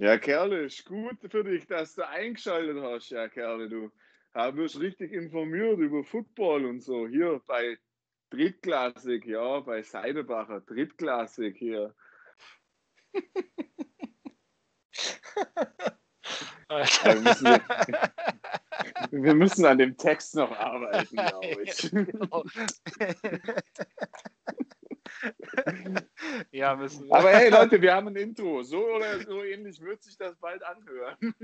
Ja, Kerle, ist gut für dich, dass du eingeschaltet hast, ja, Kerle, du. Hast richtig informiert über Football und so. Hier bei Drittklassik, ja, bei Seidebacher, Drittklassik hier. wir, müssen, wir müssen an dem Text noch arbeiten, glaube ich. Genau. ja, müssen wir. Aber hey Leute, wir haben ein Intro. So oder so ähnlich wird sich das bald anhören.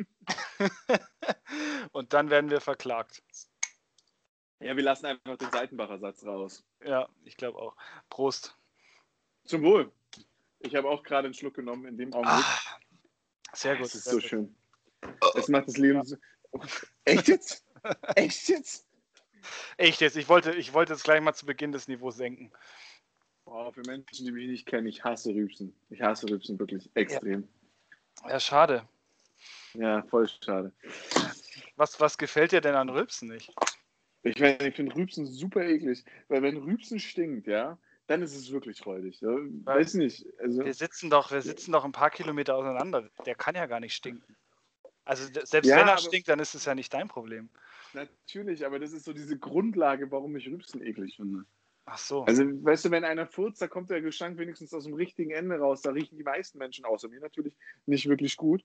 Und dann werden wir verklagt. Ja, wir lassen einfach den Seitenbacher Satz raus. Ja, ich glaube auch. Prost. Zum Wohl. Ich habe auch gerade einen Schluck genommen in dem Augenblick. Ah, sehr gut. Es ist so gut. schön. Es macht das Leben so. Echt jetzt? Echt jetzt? Echt jetzt. Ich wollte, ich wollte jetzt gleich mal zu Beginn des Niveaus senken. Oh, für Menschen, die mich nicht kennen, ich hasse Rübsen. Ich hasse Rübsen wirklich extrem. Ja, ja schade. Ja, voll schade. Was, was gefällt dir denn an Rübsen nicht? Ich, ich finde Rübsen super eklig, weil wenn Rübsen stinkt, ja, dann ist es wirklich freudig. Ja? Weiß nicht. Also, wir, sitzen doch, wir sitzen doch ein paar Kilometer auseinander. Der kann ja gar nicht stinken. Also selbst ja, wenn er stinkt, dann ist es ja nicht dein Problem. Natürlich, aber das ist so diese Grundlage, warum ich Rübsen eklig finde. Ach so. Also, weißt du, wenn einer furzt, da kommt der Gestank wenigstens aus dem richtigen Ende raus. Da riechen die meisten Menschen außer mir natürlich nicht wirklich gut.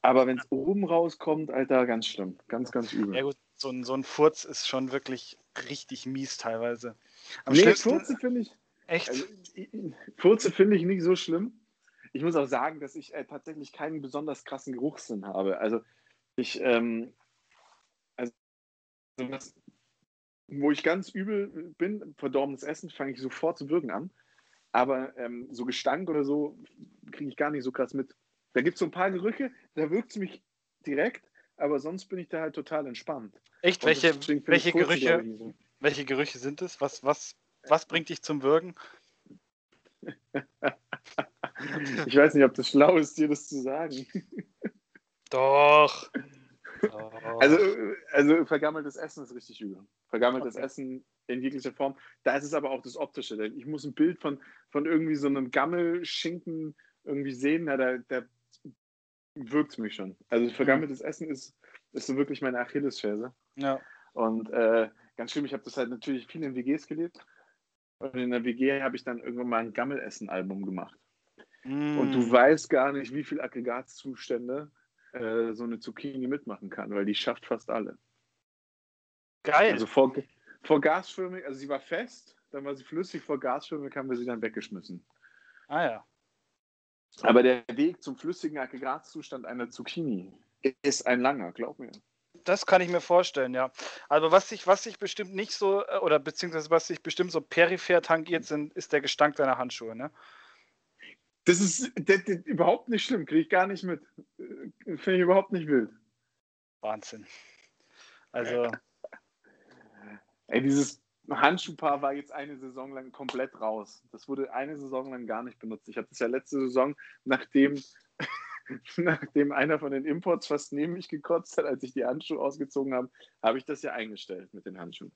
Aber wenn es oben rauskommt, Alter, ganz schlimm. Ganz, ganz übel. Ja, gut, so ein, so ein Furz ist schon wirklich richtig mies teilweise. Am nee, Furze finde ich. Echt? Also, Furze finde ich nicht so schlimm. Ich muss auch sagen, dass ich äh, tatsächlich keinen besonders krassen Geruchssinn habe. Also, ich, ähm, also, was, wo ich ganz übel bin, verdorbenes Essen, fange ich sofort zu wirken an. Aber ähm, so Gestank oder so kriege ich gar nicht so krass mit. Da gibt es so ein paar Gerüche, da wirkt es mich direkt, aber sonst bin ich da halt total entspannt. Echt? welche, welche Gerüche, so. welche Gerüche sind es? Was, was, was bringt dich zum Würgen? ich weiß nicht, ob das schlau ist, dir das zu sagen. Doch. Also, also vergammeltes Essen ist richtig übel. Vergammeltes okay. Essen in jeglicher Form. Da ist es aber auch das Optische. Denn ich muss ein Bild von, von irgendwie so einem Gammelschinken irgendwie sehen, na, da, da wirkt es mich schon. Also vergammeltes mhm. Essen ist, ist so wirklich meine Achillesferse. Ja. Und äh, ganz schlimm, ich habe das halt natürlich viel in WGs gelebt. Und in der WG habe ich dann irgendwann mal ein Gammelessen-Album gemacht. Mm. Und du mm. weißt gar nicht, wie viele Aggregatzustände äh, so eine Zucchini mitmachen kann, weil die schafft fast alle. Geil. Also vor, vor gasförmig, also sie war fest, dann war sie flüssig, vor gasförmig haben wir sie dann weggeschmissen. Ah ja. Aber der Weg zum flüssigen Aggregatzustand einer Zucchini ist ein langer, glaub mir. Das kann ich mir vorstellen, ja. Also was sich, was sich bestimmt nicht so, äh, oder beziehungsweise was sich bestimmt so peripher tangiert sind, ist der Gestank deiner Handschuhe, ne? Das ist das, das, überhaupt nicht schlimm, kriege ich gar nicht mit. Äh, finde ich überhaupt nicht wild. Wahnsinn. Also. Ey, dieses Handschuhpaar war jetzt eine Saison lang komplett raus. Das wurde eine Saison lang gar nicht benutzt. Ich habe das ja letzte Saison, nachdem, nachdem einer von den Imports fast neben mich gekotzt hat, als ich die Handschuhe ausgezogen habe, habe ich das ja eingestellt mit den Handschuhen.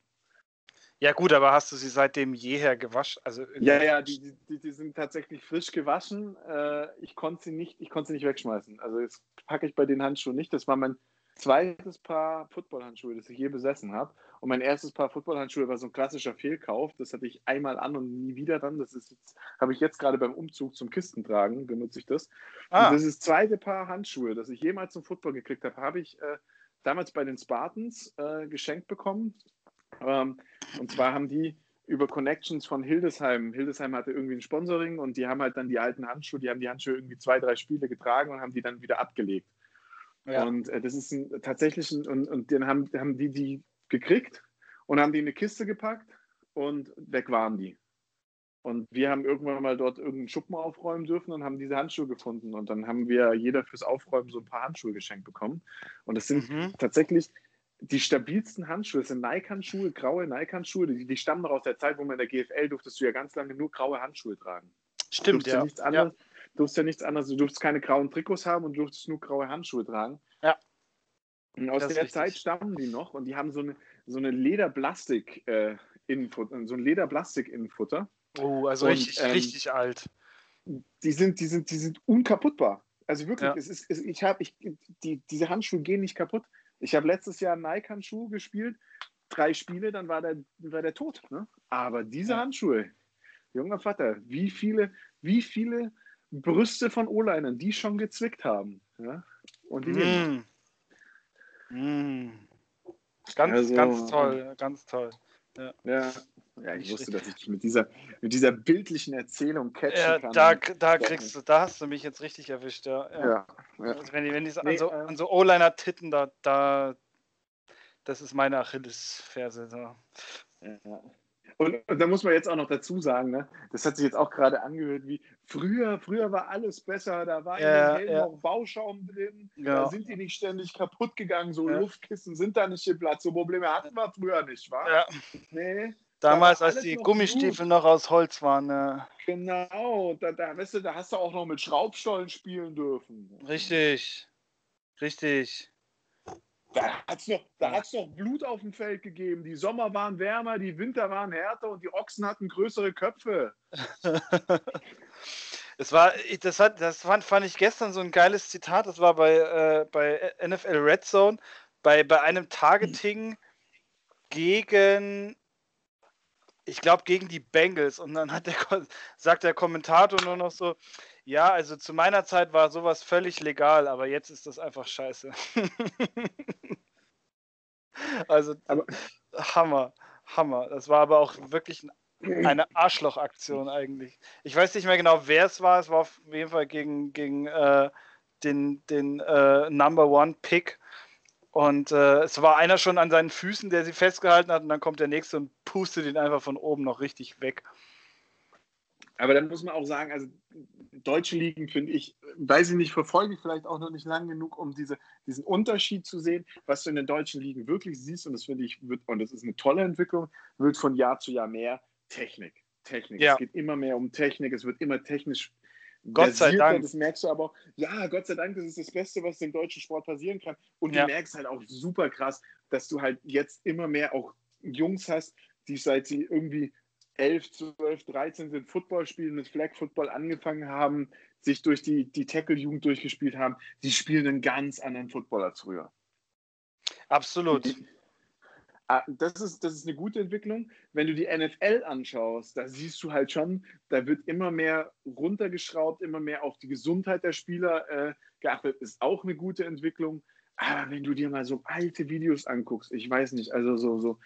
Ja, gut, aber hast du sie seitdem jeher gewaschen? Also ja, ja, die, die, die, sind tatsächlich frisch gewaschen. Äh, ich konnte sie nicht, ich konnte sie nicht wegschmeißen. Also jetzt packe ich bei den Handschuhen nicht. Das war mein zweites Paar Footballhandschuhe, das ich je besessen habe. Und mein erstes Paar Footballhandschuhe war so ein klassischer Fehlkauf. Das hatte ich einmal an und nie wieder dann. Das ist jetzt, habe ich jetzt gerade beim Umzug zum Kistentragen, benutze ich das. Ah. Und das ist das zweite Paar Handschuhe, das ich jemals zum Football gekriegt habe, habe ich äh, damals bei den Spartans äh, geschenkt bekommen. Ähm, und zwar haben die über Connections von Hildesheim. Hildesheim hatte irgendwie ein Sponsoring und die haben halt dann die alten Handschuhe, die haben die Handschuhe irgendwie zwei, drei Spiele getragen und haben die dann wieder abgelegt. Ja. Und äh, das ist ein, tatsächlich, ein, und, und dann haben, haben die die gekriegt und haben die in eine Kiste gepackt und weg waren die. Und wir haben irgendwann mal dort irgendeinen Schuppen aufräumen dürfen und haben diese Handschuhe gefunden. Und dann haben wir jeder fürs Aufräumen so ein paar Handschuhe geschenkt bekommen. Und das sind mhm. tatsächlich die stabilsten Handschuhe, das sind Nike-Handschuhe, graue Nike-Handschuhe, die, die, stammen noch aus der Zeit, wo man in der GFL durftest du ja ganz lange nur graue Handschuhe tragen. Stimmt, ja. ja. Nichts anderes, ja. Du durfst ja nichts anderes, du durfst keine grauen Trikots haben und du durftest nur graue Handschuhe tragen. Ja. Und aus das der Zeit stammen die noch und die haben so eine, so eine Lederplastik äh, Innenfutter, so ein Lederplastik-Innenfutter. Oh, also und, richtig, ähm, richtig alt. Die sind, die sind, die sind unkaputtbar. Also wirklich, ja. es ist, es, ich habe, ich, die, diese Handschuhe gehen nicht kaputt. Ich habe letztes Jahr Nike-Handschuhe gespielt, drei Spiele, dann war der, war der tot. Ne? Aber diese ja. Handschuhe, junger Vater, wie viele, wie viele Brüste von O-Linern, die schon gezwickt haben. Ja? Und die mm. Mm. Ganz, also, ganz toll, ganz toll. Ja. ja. Ja ich wusste, dass ich mit dieser, mit dieser bildlichen Erzählung catchen ja, kann. Da, da kriegst du, da hast du mich jetzt richtig erwischt, ja. ja. ja, ja. Also wenn die, wenn die nee, an so, äh, so O-Liner titten, da, da, das ist meine Achillesferse. So. Ja. Und, und da muss man jetzt auch noch dazu sagen, ne, das hat sich jetzt auch gerade angehört, wie früher, früher war alles besser, da war ja, in den Helm ja. noch Bauschaum drin, ja. da sind die nicht ständig kaputt gegangen, so ja. Luftkissen sind da nicht geplatzt, so Probleme hatten wir früher nicht, wa? Ja. Nee. Damals, als die Gummistiefel gut. noch aus Holz waren. Ja. Genau, da, da, weißt du, da hast du auch noch mit Schraubstollen spielen dürfen. Richtig, richtig. Da hat es noch, noch Blut auf dem Feld gegeben. Die Sommer waren wärmer, die Winter waren härter und die Ochsen hatten größere Köpfe. das war, das, hat, das fand, fand ich gestern so ein geiles Zitat. Das war bei, äh, bei NFL Red Zone, bei, bei einem Targeting gegen, ich glaube, gegen die Bengals. Und dann hat der, sagt der Kommentator nur noch so, ja, also zu meiner Zeit war sowas völlig legal, aber jetzt ist das einfach scheiße. also aber, Hammer, Hammer. Das war aber auch wirklich eine Arschlochaktion eigentlich. Ich weiß nicht mehr genau, wer es war. Es war auf jeden Fall gegen, gegen äh, den, den äh, Number One Pick. Und äh, es war einer schon an seinen Füßen, der sie festgehalten hat, und dann kommt der nächste und pustet ihn einfach von oben noch richtig weg. Aber dann muss man auch sagen, also deutsche Ligen finde ich, weiß ich nicht, verfolge ich vielleicht auch noch nicht lang genug, um diese, diesen Unterschied zu sehen, was du in den deutschen Ligen wirklich siehst. Und das finde ich, wird, und das ist eine tolle Entwicklung, wird von Jahr zu Jahr mehr Technik. Technik. Ja. Es geht immer mehr um Technik, es wird immer technisch. Gott sei Dank. Das merkst du aber auch. Ja, Gott sei Dank, das ist das Beste, was dem deutschen Sport passieren kann. Und ja. du merkst halt auch super krass, dass du halt jetzt immer mehr auch Jungs hast, die seit sie irgendwie 11, 12, 13 sind Football spielen, mit Flag Football angefangen haben, sich durch die, die Tackle-Jugend durchgespielt haben, die spielen einen ganz anderen Football als früher. Absolut. Ah, das ist, das ist eine gute Entwicklung. Wenn du die NFL anschaust, da siehst du halt schon, da wird immer mehr runtergeschraubt, immer mehr auf die Gesundheit der Spieler äh, geachtet. Ist auch eine gute Entwicklung. Aber wenn du dir mal so alte Videos anguckst, ich weiß nicht, also so, so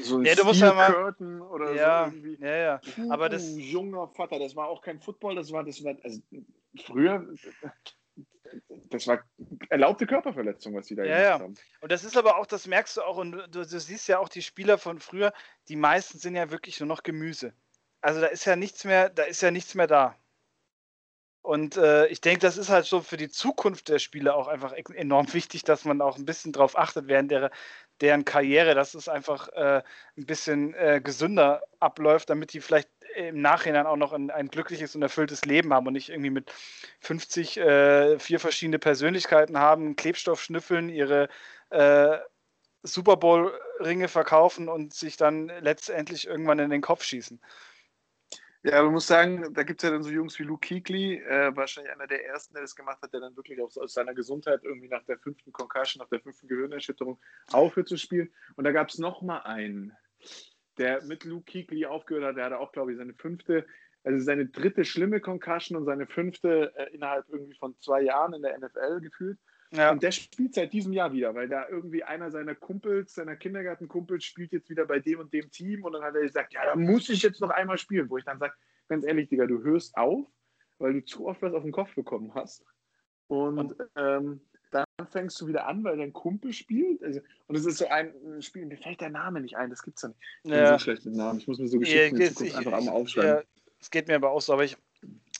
so ein ja, du musst ja mal, Curtain oder ja, so irgendwie. Ja, ja. Aber das junger Vater, das war auch kein Football, das war, das war also früher, das war erlaubte Körperverletzung, was die da ja, gemacht ja. haben. Und das ist aber auch, das merkst du auch, und du, du, siehst ja auch die Spieler von früher, die meisten sind ja wirklich nur noch Gemüse. Also da ist ja nichts mehr, da ist ja nichts mehr da. Und äh, ich denke, das ist halt so für die Zukunft der Spiele auch einfach enorm wichtig, dass man auch ein bisschen drauf achtet während der, deren Karriere, dass es einfach äh, ein bisschen äh, gesünder abläuft, damit die vielleicht im Nachhinein auch noch ein, ein, glückliches und erfülltes Leben haben und nicht irgendwie mit 50 äh, vier verschiedene Persönlichkeiten haben, Klebstoff schnüffeln, ihre äh, Super Bowl-Ringe verkaufen und sich dann letztendlich irgendwann in den Kopf schießen. Ja, man muss sagen, da gibt es ja dann so Jungs wie Luke Kuechly, äh, wahrscheinlich einer der ersten, der das gemacht hat, der dann wirklich auch aus seiner Gesundheit irgendwie nach der fünften Concussion, nach der fünften Gehirnerschütterung aufhört zu spielen. Und da gab es nochmal einen, der mit Luke Kuechly aufgehört hat. Der hatte auch, glaube ich, seine fünfte, also seine dritte schlimme Concussion und seine fünfte äh, innerhalb irgendwie von zwei Jahren in der NFL gefühlt. Ja. Und der spielt seit diesem Jahr wieder, weil da irgendwie einer seiner Kumpels, seiner Kindergartenkumpels, spielt jetzt wieder bei dem und dem Team. Und dann hat er gesagt, ja, da muss ich jetzt noch einmal spielen. Wo ich dann sage, ganz ehrlich, Digga, du hörst auf, weil du zu oft was auf den Kopf bekommen hast. Und, und ähm, dann fängst du wieder an, weil dein Kumpel spielt. Also, und es ist so ein Spiel, mir fällt der Name nicht ein, das gibt's ja nicht. Ich bin so schlecht mit Namen. Ich muss mir so Geschichten ja, Zukunft einfach einmal aufschreiben. Ja, es geht mir aber auch so, aber ich,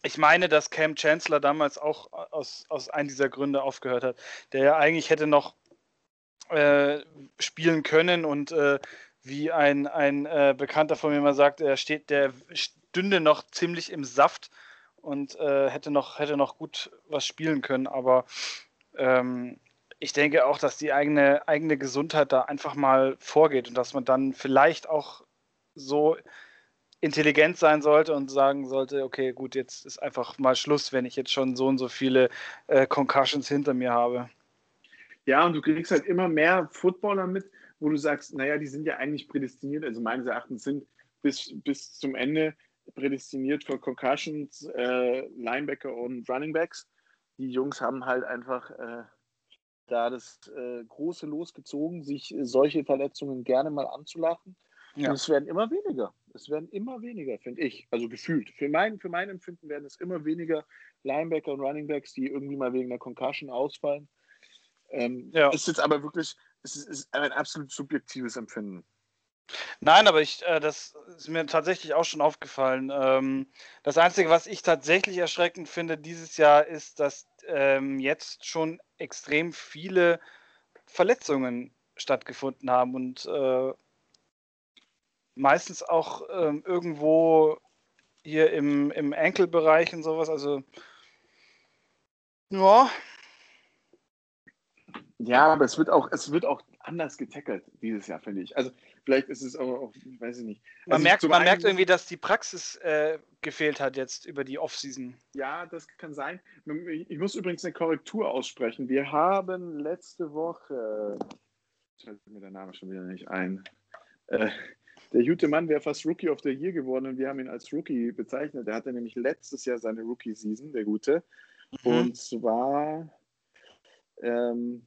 ich meine, dass Cam Chancellor damals auch aus, aus einem dieser Gründe aufgehört hat, der ja eigentlich hätte noch äh, spielen können und äh, wie ein, ein äh, Bekannter von mir mal sagt, er steht, der stünde noch ziemlich im Saft und äh, hätte, noch, hätte noch gut was spielen können, aber ähm, ich denke auch, dass die eigene, eigene Gesundheit da einfach mal vorgeht und dass man dann vielleicht auch so intelligent sein sollte und sagen sollte, okay, gut, jetzt ist einfach mal Schluss, wenn ich jetzt schon so und so viele äh, Concussions hinter mir habe. Ja, und du kriegst halt immer mehr Footballer mit, wo du sagst, naja, die sind ja eigentlich prädestiniert, also meines Erachtens sind bis, bis zum Ende prädestiniert für Concussions, äh, Linebacker und Runningbacks. Die Jungs haben halt einfach äh, da das äh, große losgezogen, sich solche Verletzungen gerne mal anzulachen. Ja. Und es werden immer weniger. Es werden immer weniger, finde ich. Also gefühlt. Für mein, für mein Empfinden werden es immer weniger Linebacker und Runningbacks, die irgendwie mal wegen einer Concussion ausfallen. Ähm, ja. Ist jetzt aber wirklich, es ist, ist ein absolut subjektives Empfinden. Nein, aber ich, äh, das ist mir tatsächlich auch schon aufgefallen. Ähm, das Einzige, was ich tatsächlich erschreckend finde dieses Jahr, ist, dass ähm, jetzt schon extrem viele Verletzungen stattgefunden haben und äh, meistens auch ähm, irgendwo hier im, im Enkelbereich und sowas. Also, ja. Ja, aber es wird auch, es wird auch anders getackelt dieses Jahr, finde ich. Also vielleicht ist es auch, auch weiß ich nicht. Man, also merkt, man merkt irgendwie, dass die Praxis äh, gefehlt hat jetzt über die Offseason. Ja, das kann sein. Ich muss übrigens eine Korrektur aussprechen. Wir haben letzte Woche, fällt mir der Name schon wieder nicht ein, äh, der gute Mann wäre fast Rookie of the Year geworden und wir haben ihn als Rookie bezeichnet. Der hatte nämlich letztes Jahr seine Rookie-Season, der gute. Mhm. Und zwar ähm,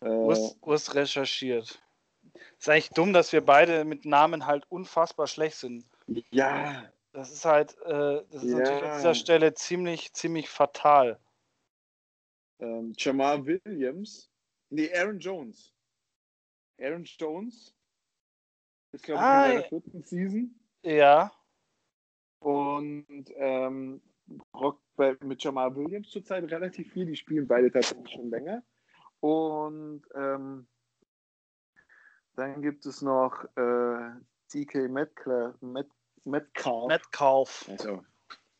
äh, Urs, recherchiert. Ist eigentlich dumm, dass wir beide mit Namen halt unfassbar schlecht sind. Ja. Das ist halt, äh, das ist ja. natürlich an dieser Stelle ziemlich, ziemlich fatal. Ähm, Jamal Williams. Nee, Aaron Jones. Aaron Jones. Ist, glaube ich, ah, in der vierten Season. Ja. Und ähm, Rock bei, mit Jamal Williams zurzeit relativ viel. Die spielen beide tatsächlich schon länger. Und ähm, dann gibt es noch äh, DK Metcalf. Met, Metcalf. Metcalf. Also,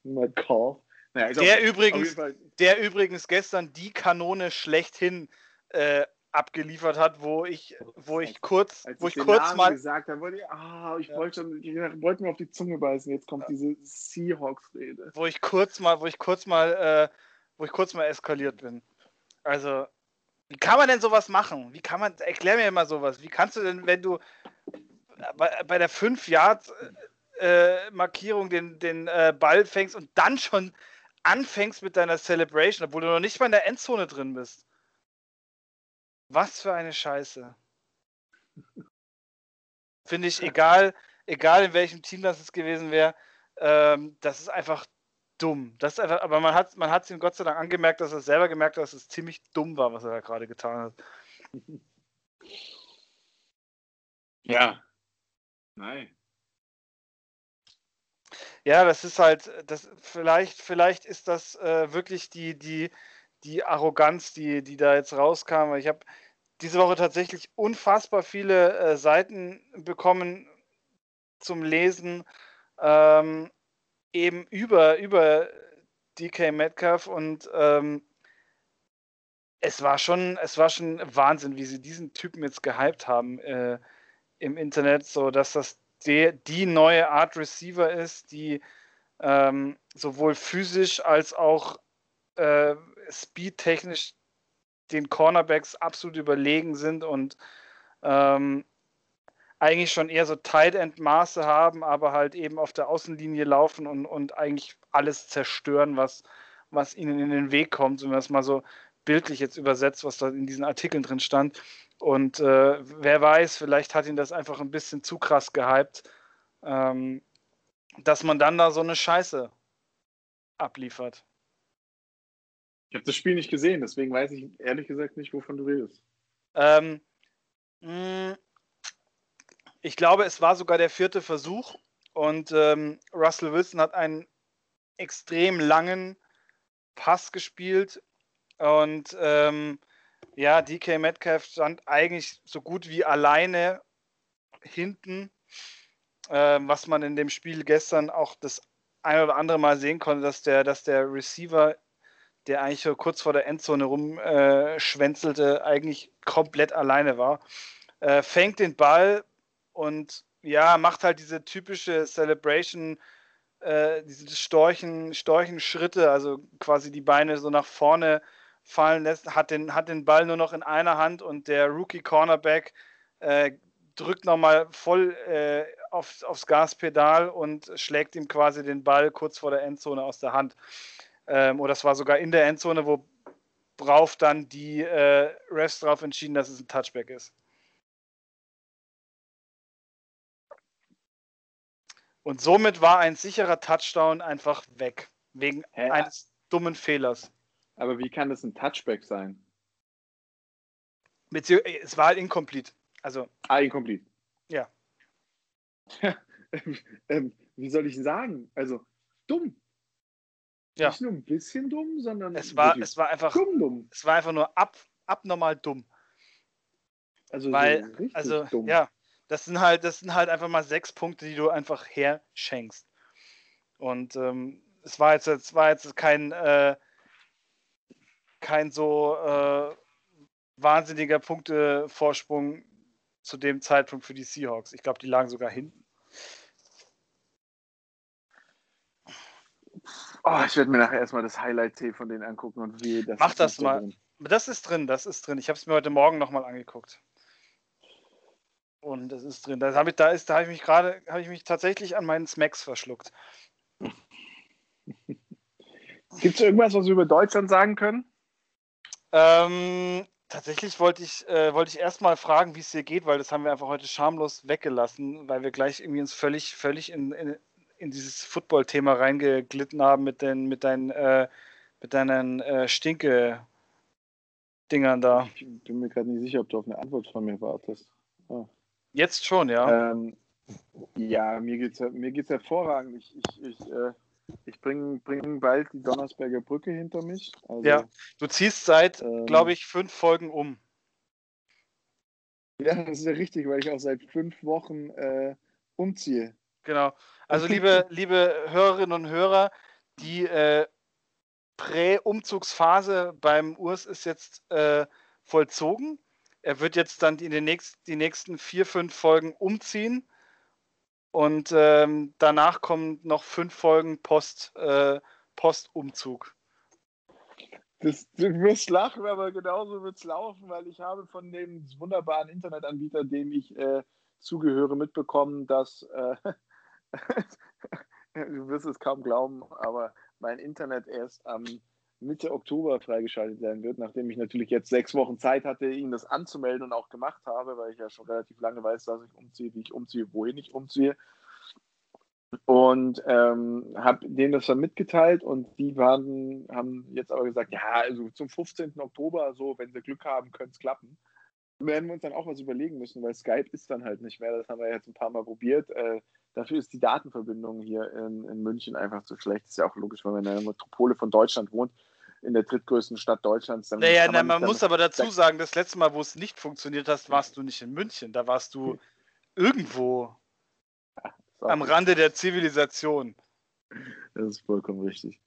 Metcalf. Naja, der, auch, übrigens, der übrigens gestern die Kanone schlechthin äh, abgeliefert hat, wo ich, wo ich kurz, Als wo ich, ich kurz Namen mal gesagt habe, wollte ich, ah, ich ja. wollte schon, ich wollte mir auf die Zunge beißen. Jetzt kommt ja. diese Seahawks-Rede. Wo ich kurz mal, wo ich kurz mal, äh, wo ich kurz mal eskaliert bin. Also wie kann man denn sowas machen? Wie kann man, erklär mir mal sowas. Wie kannst du denn, wenn du bei, bei der 5-Yard-Markierung äh, den, den äh, Ball fängst und dann schon anfängst mit deiner Celebration, obwohl du noch nicht mal in der Endzone drin bist? Was für eine Scheiße. Finde ich, egal, egal in welchem Team das es gewesen wäre, ähm, das ist einfach dumm. Das ist einfach, aber man hat man hat ihm Gott sei Dank angemerkt, dass er selber gemerkt hat, dass es ziemlich dumm war, was er da gerade getan hat. Ja. Nein. Ja, das ist halt, das vielleicht, vielleicht ist das äh, wirklich die, die, die Arroganz, die, die da jetzt rauskam. Ich habe diese Woche tatsächlich unfassbar viele äh, Seiten bekommen zum Lesen. Ähm, eben über, über DK Metcalf und ähm, es war schon, es war schon Wahnsinn, wie sie diesen Typen jetzt gehypt haben äh, im Internet, so dass das die, die neue Art Receiver ist, die ähm, sowohl physisch als auch äh, speedtechnisch den Cornerbacks absolut überlegen sind und ähm, eigentlich schon eher so Tight End Maße haben, aber halt eben auf der Außenlinie laufen und, und eigentlich alles zerstören, was, was ihnen in den Weg kommt, wenn man das mal so bildlich jetzt übersetzt, was da in diesen Artikeln drin stand. Und äh, wer weiß, vielleicht hat ihn das einfach ein bisschen zu krass gehypt, ähm, dass man dann da so eine Scheiße abliefert. Ich habe das Spiel nicht gesehen, deswegen weiß ich ehrlich gesagt nicht, wovon du redest. Ähm, mh, ich glaube, es war sogar der vierte Versuch und ähm, Russell Wilson hat einen extrem langen Pass gespielt und ähm, ja, DK Metcalf stand eigentlich so gut wie alleine hinten, äh, was man in dem Spiel gestern auch das ein oder andere Mal sehen konnte, dass der, dass der Receiver, der eigentlich so kurz vor der Endzone rumschwänzelte, äh, eigentlich komplett alleine war. Äh, fängt den Ball, und ja, macht halt diese typische Celebration, äh, diese Storchen, Storchenschritte, also quasi die Beine so nach vorne fallen lässt, hat den, hat den Ball nur noch in einer Hand und der Rookie Cornerback äh, drückt nochmal voll äh, auf, aufs Gaspedal und schlägt ihm quasi den Ball kurz vor der Endzone aus der Hand. Ähm, oder das war sogar in der Endzone, wo worauf dann die äh, Refs darauf entschieden, dass es ein Touchback ist. Und somit war ein sicherer Touchdown einfach weg, wegen Hä? eines dummen Fehlers. Aber wie kann das ein Touchback sein? Bezieh es war halt incomplete. Also, ah, incomplete. Ja. ähm, wie soll ich sagen? Also, dumm. Ja. Nicht nur ein bisschen dumm, sondern es war, es war einfach dumm, dumm. Es war einfach nur ab, abnormal dumm. Also, Weil, so also dumm. ja, das sind halt, das sind halt einfach mal sechs Punkte, die du einfach herschenkst. Und ähm, es war jetzt, es war jetzt kein, äh, kein so äh, wahnsinniger Punktevorsprung zu dem Zeitpunkt für die Seahawks. Ich glaube, die lagen sogar hinten. Oh, ich werde mir nachher erstmal das Highlight-T von denen angucken und wie das. Mach das mal. Drin. Das ist drin, das ist drin. Ich habe es mir heute Morgen nochmal angeguckt. Und das ist drin. Das hab ich, da ist, da habe ich mich gerade, habe ich mich tatsächlich an meinen Smacks verschluckt. Gibt es irgendwas, was wir über Deutschland sagen können? Ähm, tatsächlich wollte ich, äh, wollte ich erstmal fragen, wie es dir geht, weil das haben wir einfach heute schamlos weggelassen, weil wir gleich irgendwie uns völlig, völlig in, in, in dieses Football-Thema reingeglitten haben mit, den, mit, dein, äh, mit deinen äh, Stinke-Dingern da. Ich bin mir gerade nicht sicher, ob du auf eine Antwort von mir wartest. Oh. Jetzt schon, ja. Ähm, ja, mir geht es mir geht's hervorragend. Ich, ich, ich, äh, ich bringe bring bald die Donnersberger Brücke hinter mich. Also, ja, du ziehst seit, ähm, glaube ich, fünf Folgen um. Ja, das ist ja richtig, weil ich auch seit fünf Wochen äh, umziehe. Genau. Also liebe, liebe Hörerinnen und Hörer, die äh, Prä-Umzugsphase beim Urs ist jetzt äh, vollzogen. Er wird jetzt dann in den nächsten, die nächsten vier, fünf Folgen umziehen. Und ähm, danach kommen noch fünf Folgen Post, äh, Postumzug. Du wirst lachen, aber genauso wird es laufen, weil ich habe von dem wunderbaren Internetanbieter, dem ich äh, zugehöre, mitbekommen, dass äh, du wirst es kaum glauben, aber mein Internet erst am Mitte Oktober freigeschaltet sein wird, nachdem ich natürlich jetzt sechs Wochen Zeit hatte, ihn das anzumelden und auch gemacht habe, weil ich ja schon relativ lange weiß, dass ich umziehe, wie ich umziehe, wohin ich umziehe. Und ähm, habe denen das dann mitgeteilt und die waren, haben jetzt aber gesagt, ja, also zum 15. Oktober, so, wenn sie Glück haben, könnte es klappen. Werden wir uns dann auch was überlegen müssen, weil Skype ist dann halt nicht mehr. Das haben wir jetzt ein paar Mal probiert. Äh, Dafür ist die Datenverbindung hier in, in München einfach zu schlecht. Ist ja auch logisch, wenn man in einer Metropole von Deutschland wohnt, in der drittgrößten Stadt Deutschlands. Dann naja, man, na, man muss aber dazu sagen, das letzte Mal, wo es nicht funktioniert hat, warst du nicht in München. Da warst du irgendwo ja, am Rande der Zivilisation. Das ist vollkommen richtig.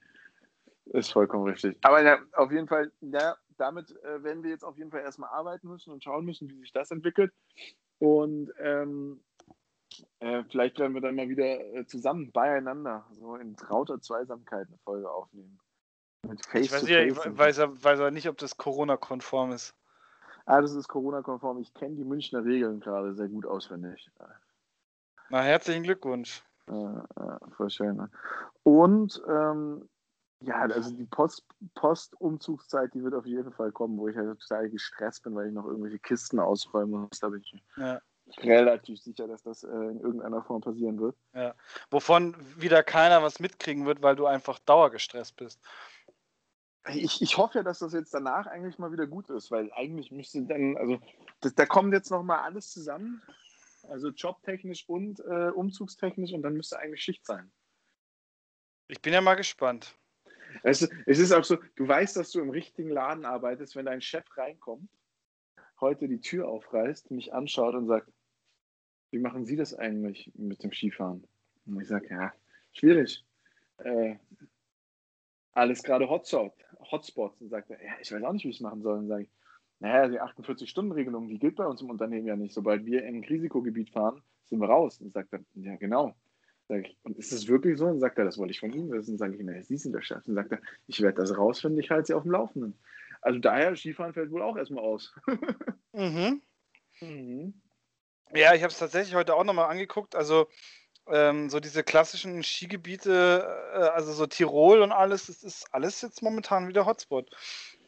Das ist vollkommen richtig. Aber ja, auf jeden Fall, ja, damit äh, werden wir jetzt auf jeden Fall erstmal arbeiten müssen und schauen müssen, wie sich das entwickelt. Und ähm, äh, vielleicht werden wir dann mal wieder äh, zusammen beieinander, so in trauter Zweisamkeit eine Folge aufnehmen. Mit Face ich weiß, ja, ich weiß, weiß aber nicht, ob das Corona-konform ist. Ah, das ist Corona-konform. Ich kenne die Münchner Regeln gerade sehr gut auswendig. Na, herzlichen Glückwunsch. Ja, ja, voll schön. Ne? Und ähm, ja, also die Post, Postumzugszeit, die wird auf jeden Fall kommen, wo ich halt total gestresst bin, weil ich noch irgendwelche Kisten ausräumen muss. Da bin ich ja relativ sicher, dass das äh, in irgendeiner Form passieren wird. Ja. Wovon wieder keiner was mitkriegen wird, weil du einfach dauergestresst bist. Ich, ich hoffe ja, dass das jetzt danach eigentlich mal wieder gut ist, weil eigentlich müsste dann, also das, da kommt jetzt nochmal alles zusammen, also jobtechnisch und äh, umzugstechnisch und dann müsste eigentlich Schicht sein. Ich bin ja mal gespannt. Weißt du, es ist auch so, du weißt, dass du im richtigen Laden arbeitest, wenn dein Chef reinkommt, heute die Tür aufreißt, mich anschaut und sagt, wie machen Sie das eigentlich mit dem Skifahren? Und ich sage, ja, schwierig. Äh, alles gerade Hotspot, Hotspots. Und sagt er, ja, ich weiß auch nicht, wie ich es machen soll. Und sage ich, naja, die 48-Stunden-Regelung, die gilt bei uns im Unternehmen ja nicht. Sobald wir in ein Risikogebiet fahren, sind wir raus? Und sagt er, ja, genau. Sag ich, und ist es wirklich so? Und sagt er, das wollte ich von ihm wissen. Sage ich, na, Sie sind der Chef. Und sagt er, ich werde das rausfinden, ich halte Sie auf dem Laufenden. Also daher, Skifahren fällt wohl auch erstmal aus. mhm. Mhm. Ja, ich habe es tatsächlich heute auch nochmal angeguckt. Also ähm, so diese klassischen Skigebiete, äh, also so Tirol und alles, das ist alles jetzt momentan wieder Hotspot.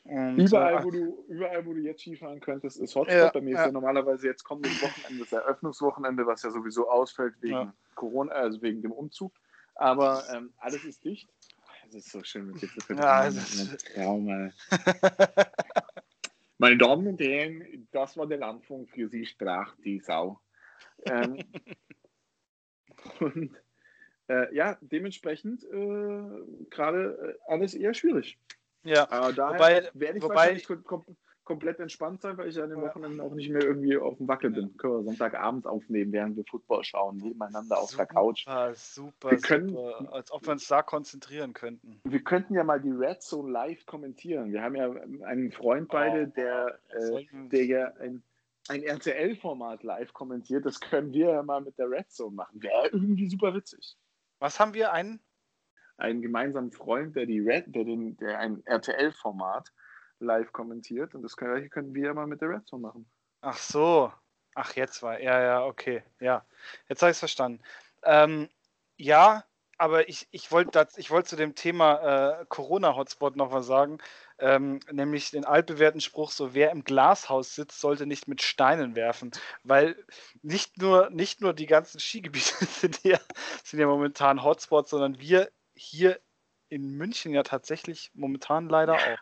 Und, überall, äh, wo du, überall, wo du jetzt Skifahren könntest, ist Hotspot. Ja, Bei mir ja. ist ja normalerweise jetzt kommendes Wochenende das Eröffnungswochenende, was ja sowieso ausfällt wegen ja. Corona, also wegen dem Umzug. Aber ähm, alles ist dicht. Es ist so schön mit dir zu. Ja, mal. Meine Damen und Herren, das war der Anfang für Sie, sprach die Sau. Ähm, und äh, ja, dementsprechend äh, gerade äh, alles eher schwierig. Ja, äh, daher wobei, werde ich wobei, wahrscheinlich kom komplett entspannt sein, weil ich an den Wochenenden auch nicht mehr irgendwie auf dem Wackel bin. Können wir Sonntagabends aufnehmen, während wir Football schauen, nebeneinander auf der Couch. Super, wir können, super. Als ob wir uns da konzentrieren könnten. Wir könnten ja mal die Red Zone live kommentieren. Wir haben ja einen Freund beide, oh, der, äh, der ja ein ein RTL-Format live kommentiert. Das können wir ja mal mit der Red Zone machen. Wäre irgendwie super witzig. Was haben wir? Einen? Einen gemeinsamen Freund, der, die Red, der, den, der ein RTL-Format live kommentiert. Und das können, können wir ja mal mit der Red Zone machen. Ach so. Ach, jetzt war. Ja, ja, okay. Ja. Jetzt habe ich es verstanden. Ähm, ja, aber ich, ich wollte wollt zu dem Thema äh, Corona-Hotspot noch was sagen ähm, nämlich den altbewährten Spruch, so wer im Glashaus sitzt, sollte nicht mit Steinen werfen, weil nicht nur, nicht nur die ganzen Skigebiete sind ja, sind ja momentan Hotspots, sondern wir hier in München ja tatsächlich momentan leider auch.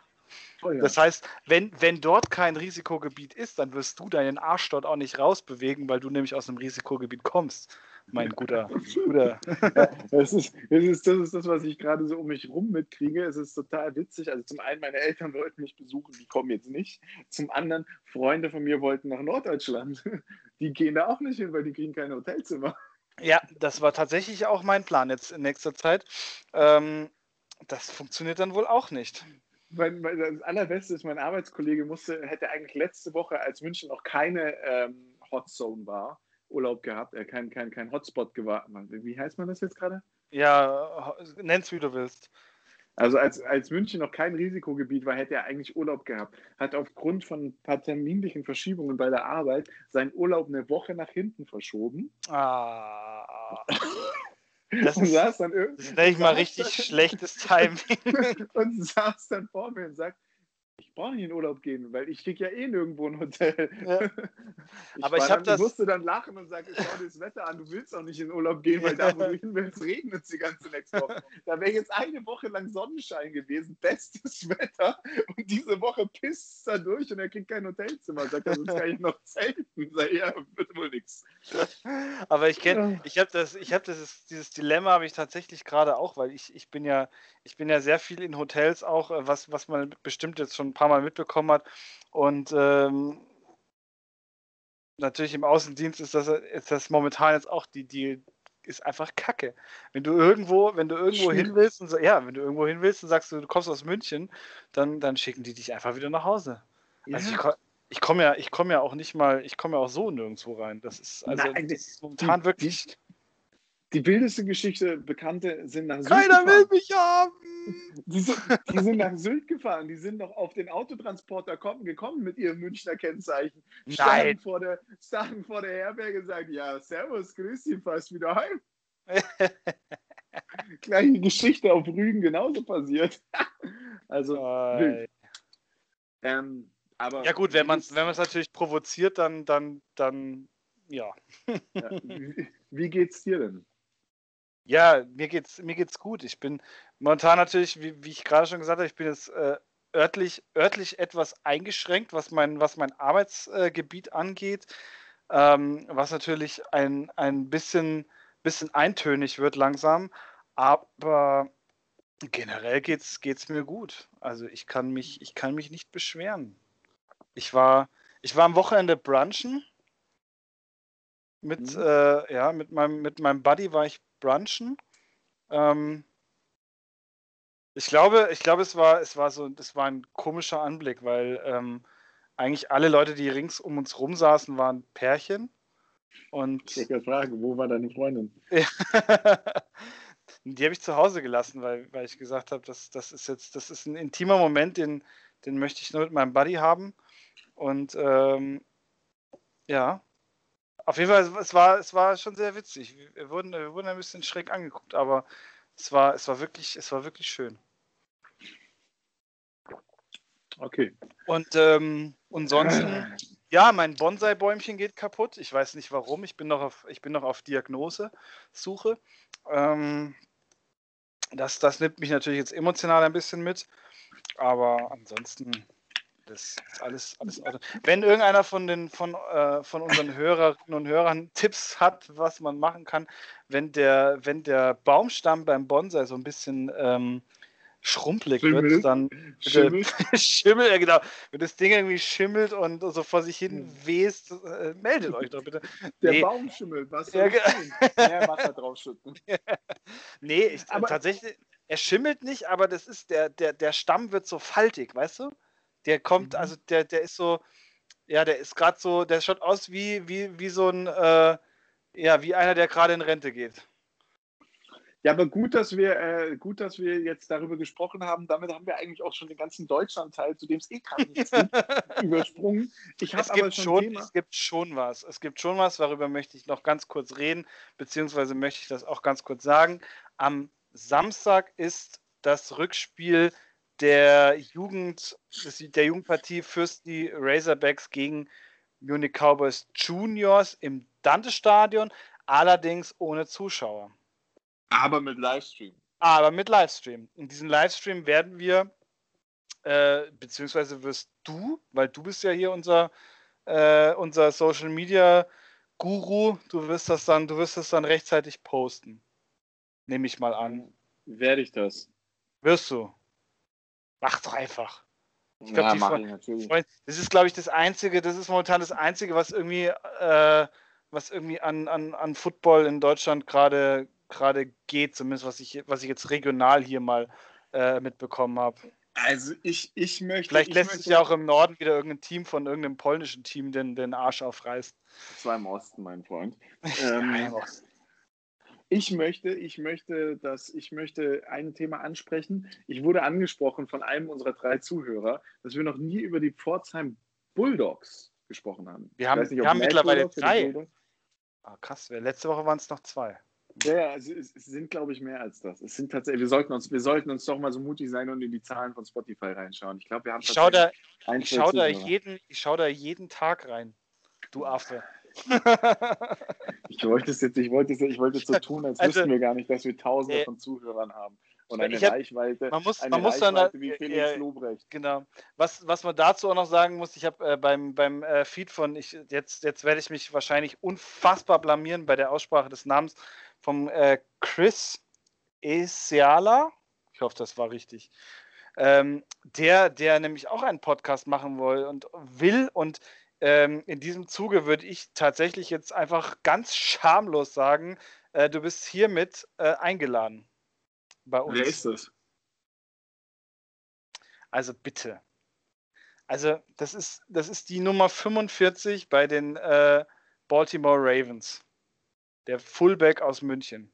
Oh ja. Das heißt, wenn, wenn dort kein Risikogebiet ist, dann wirst du deinen Arsch dort auch nicht rausbewegen, weil du nämlich aus einem Risikogebiet kommst mein guter. guter. Ja, das, ist, das, ist, das ist das, was ich gerade so um mich rum mitkriege. Es ist total witzig. Also zum einen, meine Eltern wollten mich besuchen, die kommen jetzt nicht. Zum anderen, Freunde von mir wollten nach Norddeutschland. Die gehen da auch nicht hin, weil die kriegen kein Hotelzimmer. Ja, das war tatsächlich auch mein Plan jetzt in nächster Zeit. Ähm, das funktioniert dann wohl auch nicht. Mein, mein, das Allerbeste ist, mein Arbeitskollege musste, hätte eigentlich letzte Woche, als München noch keine ähm, Hotzone war, Urlaub gehabt, äh, kein, kein, kein Hotspot gewartet. Wie heißt man das jetzt gerade? Ja, nenn's wie du willst. Also als, als München noch kein Risikogebiet war, hätte er eigentlich Urlaub gehabt. Hat aufgrund von ein paar terminlichen Verschiebungen bei der Arbeit seinen Urlaub eine Woche nach hinten verschoben. Ah. Das ist, das ist ich mal richtig schlechtes Timing. und saß dann vor mir und sagt, ich brauche nicht in Urlaub gehen, weil ich kriege ja eh nirgendwo ein Hotel. Ja. Ich aber ich habe das. musste dann lachen und sagen, schau dir das Wetter an, du willst auch nicht in Urlaub gehen, weil da, wo du hin willst, regnet es die ganze nächste Woche. Da wäre jetzt eine Woche lang Sonnenschein gewesen, bestes Wetter und diese Woche pisst es da durch und er kriegt kein Hotelzimmer. Sagt er, sonst kann ich noch zelten. Sag, ja, wird wohl nichts. Aber ich kenne, ich habe das, ich habe das, dieses Dilemma habe ich tatsächlich gerade auch, weil ich, ich bin ja, ich bin ja sehr viel in Hotels auch, äh, was, was man bestimmt jetzt schon ein paar Mal mitbekommen hat. Und ähm, natürlich im Außendienst ist das, ist das momentan jetzt auch die, die ist einfach Kacke. Wenn du irgendwo, wenn du irgendwo hin willst und so, ja, wenn du irgendwo hin willst und sagst, du, du kommst aus München, dann, dann schicken die dich einfach wieder nach Hause. Ja. Also ich, ich komme ja, ich komme ja auch nicht mal, ich komme ja auch so nirgendwo rein. Das ist also Nein, das momentan die, wirklich. Die wildeste Geschichte, Bekannte sind nach Sylt Keiner gefahren. will mich haben! Die sind, die sind, nach Sylt gefahren, die sind noch auf den Autotransporter kommen, gekommen mit ihrem Münchner Kennzeichen. Nein. Standen vor der, standen vor der Herberge und sagten, ja, servus, grüß dich, fast wieder heim. Gleiche Geschichte auf Rügen genauso passiert. also, wild. Ähm, aber ja gut, wenn man es wenn natürlich provoziert, dann, dann, dann ja. ja. Wie, wie geht's dir denn? Ja, mir geht's, mir geht's gut. Ich bin momentan natürlich, wie, wie ich gerade schon gesagt habe, ich bin jetzt äh, örtlich, örtlich etwas eingeschränkt, was mein, was mein Arbeitsgebiet äh, angeht, ähm, was natürlich ein, ein bisschen, bisschen eintönig wird langsam, aber generell geht's, geht's mir gut. Also ich kann mich, ich kann mich nicht beschweren. Ich war, ich war am Wochenende brunchen. Mit, mhm. äh, ja, mit meinem, mit meinem Buddy war ich brunchen. Ähm, ich glaube, ich glaube, es war, es war so, das war ein komischer Anblick, weil ähm, eigentlich alle Leute, die rings um uns rum saßen, waren Pärchen. Und Ich wollte fragen, wo war deine Freundin? die habe ich zu Hause gelassen, weil, weil ich gesagt habe, das, das ist jetzt, das ist ein intimer Moment, den, den möchte ich nur mit meinem Buddy haben. Und ähm, ja, auf jeden Fall, es war, es war schon sehr witzig. Wir wurden, wir wurden ein bisschen schräg angeguckt, aber es war, es war wirklich, es war wirklich schön. Okay. Und ähm, ansonsten, ja, mein Bonsai-Bäumchen geht kaputt. Ich weiß nicht warum. Ich bin noch auf, ich bin noch auf Diagnose-Suche. Ähm, das, das nimmt mich natürlich jetzt emotional ein bisschen mit. Aber ansonsten, das ist alles, alles. Wenn irgendeiner von, den, von, äh, von unseren Hörerinnen und Hörern Tipps hat, was man machen kann, wenn der, wenn der Baumstamm beim Bonsai so ein bisschen ähm, schrumpelig Schimmel. wird, dann Schimmel. Schimmel, ja genau. Wenn das Ding irgendwie schimmelt und so vor sich hin Hm. west, äh, meldet euch doch bitte. Der Nee. Baum schimmelt. Was Ja, soll tun? Mehr Wasser draufschütten. Nee, ich, Aber- tatsächlich, er schimmelt nicht, aber das ist, der, der, der Stamm wird so faltig, weißt du? Der kommt, Mhm. also der, der ist so, ja, der ist gerade so, der schaut aus wie, wie, wie so ein, äh, ja, wie einer, der gerade in Rente geht. Ja, aber gut, dass wir, äh, gut, dass wir jetzt darüber gesprochen haben. Damit haben wir eigentlich auch schon den ganzen Deutschlandteil, zu dem es eh gerade nichts gibt, übersprungen. Ich Es gibt, schon es gibt schon was. Es gibt schon was, darüber möchte ich noch ganz kurz reden, beziehungsweise möchte ich das auch ganz kurz sagen. Am Samstag ist das Rückspiel der Jugend, der Jugendpartie Fürsti Razorbacks gegen Munich Cowboys Juniors im Dante-Stadion, allerdings ohne Zuschauer. Aber mit Livestream. Aber mit Livestream. In diesem Livestream werden wir, äh, beziehungsweise wirst du, weil du bist ja hier unser, äh, unser Social Media Guru, du wirst das dann, du wirst das dann rechtzeitig posten. Nehme ich mal an. Werde ich das? Wirst du. Mach doch einfach. Ich glaub, ja, die mach Fre- ich natürlich. Freund, Das ist, glaube ich, das Einzige, das ist momentan das Einzige, was irgendwie, äh, was irgendwie an, an, an Football in Deutschland gerade gerade geht, zumindest was ich, was ich jetzt regional hier mal äh, mitbekommen habe. Also ich, ich möchte. Vielleicht ich lässt möchte, sich ja auch im Norden wieder irgendein Team von irgendeinem polnischen Team den, den Arsch aufreißen. Das war im Osten, mein Freund. Ja, Ähm, Ich möchte, ich möchte, dass ich möchte ein Thema ansprechen. Ich wurde angesprochen von einem unserer drei Zuhörer, dass wir noch nie über die Pforzheim Bulldogs gesprochen haben. Wir haben- nicht, wir haben mittlerweile drei. Ah, krass, letzte Woche waren es noch zwei. Ja, ja, es, es sind, glaube ich, mehr als das. Es sind tatsächlich, wir sollten uns, wir sollten uns doch mal so mutig sein und in die Zahlen von Spotify reinschauen. Ich glaube, wir haben Ich schaue da, ich schau da, jeden, ich schau da jeden Tag rein. Du Affe. Ich wollte es jetzt, ich wollte es, ich wollte es so tun, als Also, wüssten wir gar nicht, dass wir Tausende äh, von Zuhörern haben und eine hab- Reichweite, man muss, man muss dann, wie Felix äh, Lobrecht. Genau. Was, was man dazu auch noch sagen muss, ich habe äh, beim, beim äh, Feed von, ich, jetzt, jetzt werde ich mich wahrscheinlich unfassbar blamieren bei der Aussprache des Namens vom äh, Chris Esiala. Ich hoffe, das war richtig. Ähm, der, der nämlich auch einen Podcast machen will und will und ähm, in diesem Zuge würde ich tatsächlich jetzt einfach ganz schamlos sagen, äh, du bist hiermit äh, eingeladen bei uns. Wer ist das? Also bitte. Also das ist, das ist die Nummer 45 bei den äh, Baltimore Ravens. Der Fullback aus München.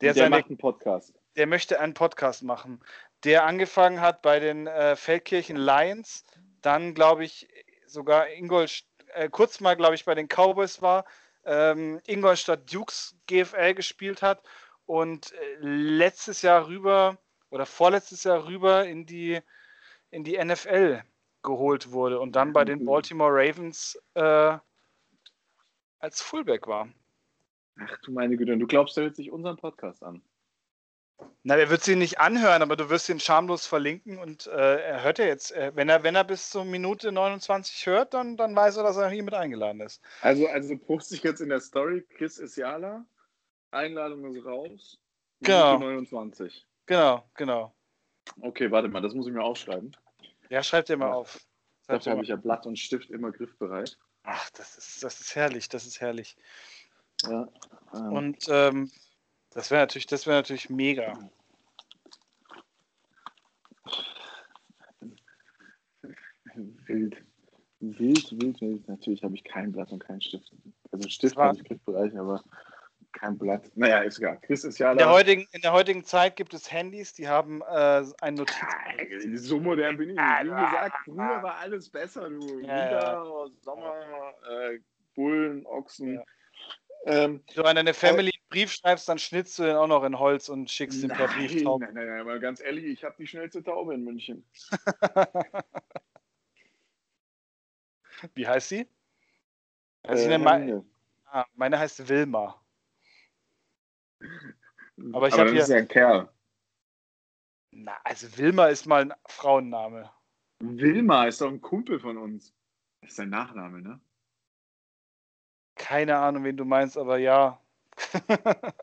Der, Der seine, macht einen Podcast. der möchte einen Podcast machen. Der angefangen hat bei den äh, Feldkirchen Lions, dann glaube ich sogar Ingolstadt, äh, kurz mal glaube ich bei den Cowboys war, ähm, Ingolstadt Dukes GFL gespielt hat und äh, letztes Jahr rüber oder vorletztes Jahr rüber in die, in die NFL geholt wurde und dann bei den Mhm. Baltimore Ravens äh, als Fullback war. Ach du meine Güte, und du glaubst, der hört sich unseren Podcast an. Na, der wird sie nicht anhören, aber du wirst ihn schamlos verlinken und äh, er hört ja jetzt, äh, wenn er, wenn er bis zur Minute 29 hört, dann, dann weiß er, dass er hier mit eingeladen ist. Also, also poste ich jetzt in der Story, Chris Isiala, Einladung ist raus. Genau. Minute 29. Genau, genau. Okay, warte mal, das muss ich mir aufschreiben. Ja, schreib dir mal Ja. auf. Schreib Dafür habe ich ja Blatt und Stift immer griffbereit. Ach, das ist, das ist herrlich, das ist herrlich. Ja, ähm, Und ähm, das wäre natürlich, das wäre natürlich mega. wild. Wild, wild, wild. Natürlich habe ich kein Blatt und keinen Stift. Also Stift habe ich griffbereit, aber kein Blatt. Naja, ist egal. Chris ist ja in der, heutigen, in der heutigen Zeit gibt es Handys, die haben äh, ein Notiz. So modern bin ich nicht. Wie gesagt, früher war alles besser, du. Ja, Winter, ja. Sommer, äh, Bullen, Ochsen. Ja. Ähm, du an deine Family Brief schreibst, dann schnitzt du den auch noch in Holz und schickst ihn per Brieftaube. Nein, nein, nein, aber ganz ehrlich, ich habe die schnellste Taube in München. Wie heißt sie? Also äh, meine, ah, meine heißt Wilma. Aber ich habe hier. ist ja ein Kerl. Na, also Wilma ist mal ein Frauenname. Wilma ist doch ein Kumpel von uns. Das ist sein Nachname, ne? Keine Ahnung, wen du meinst, aber ja.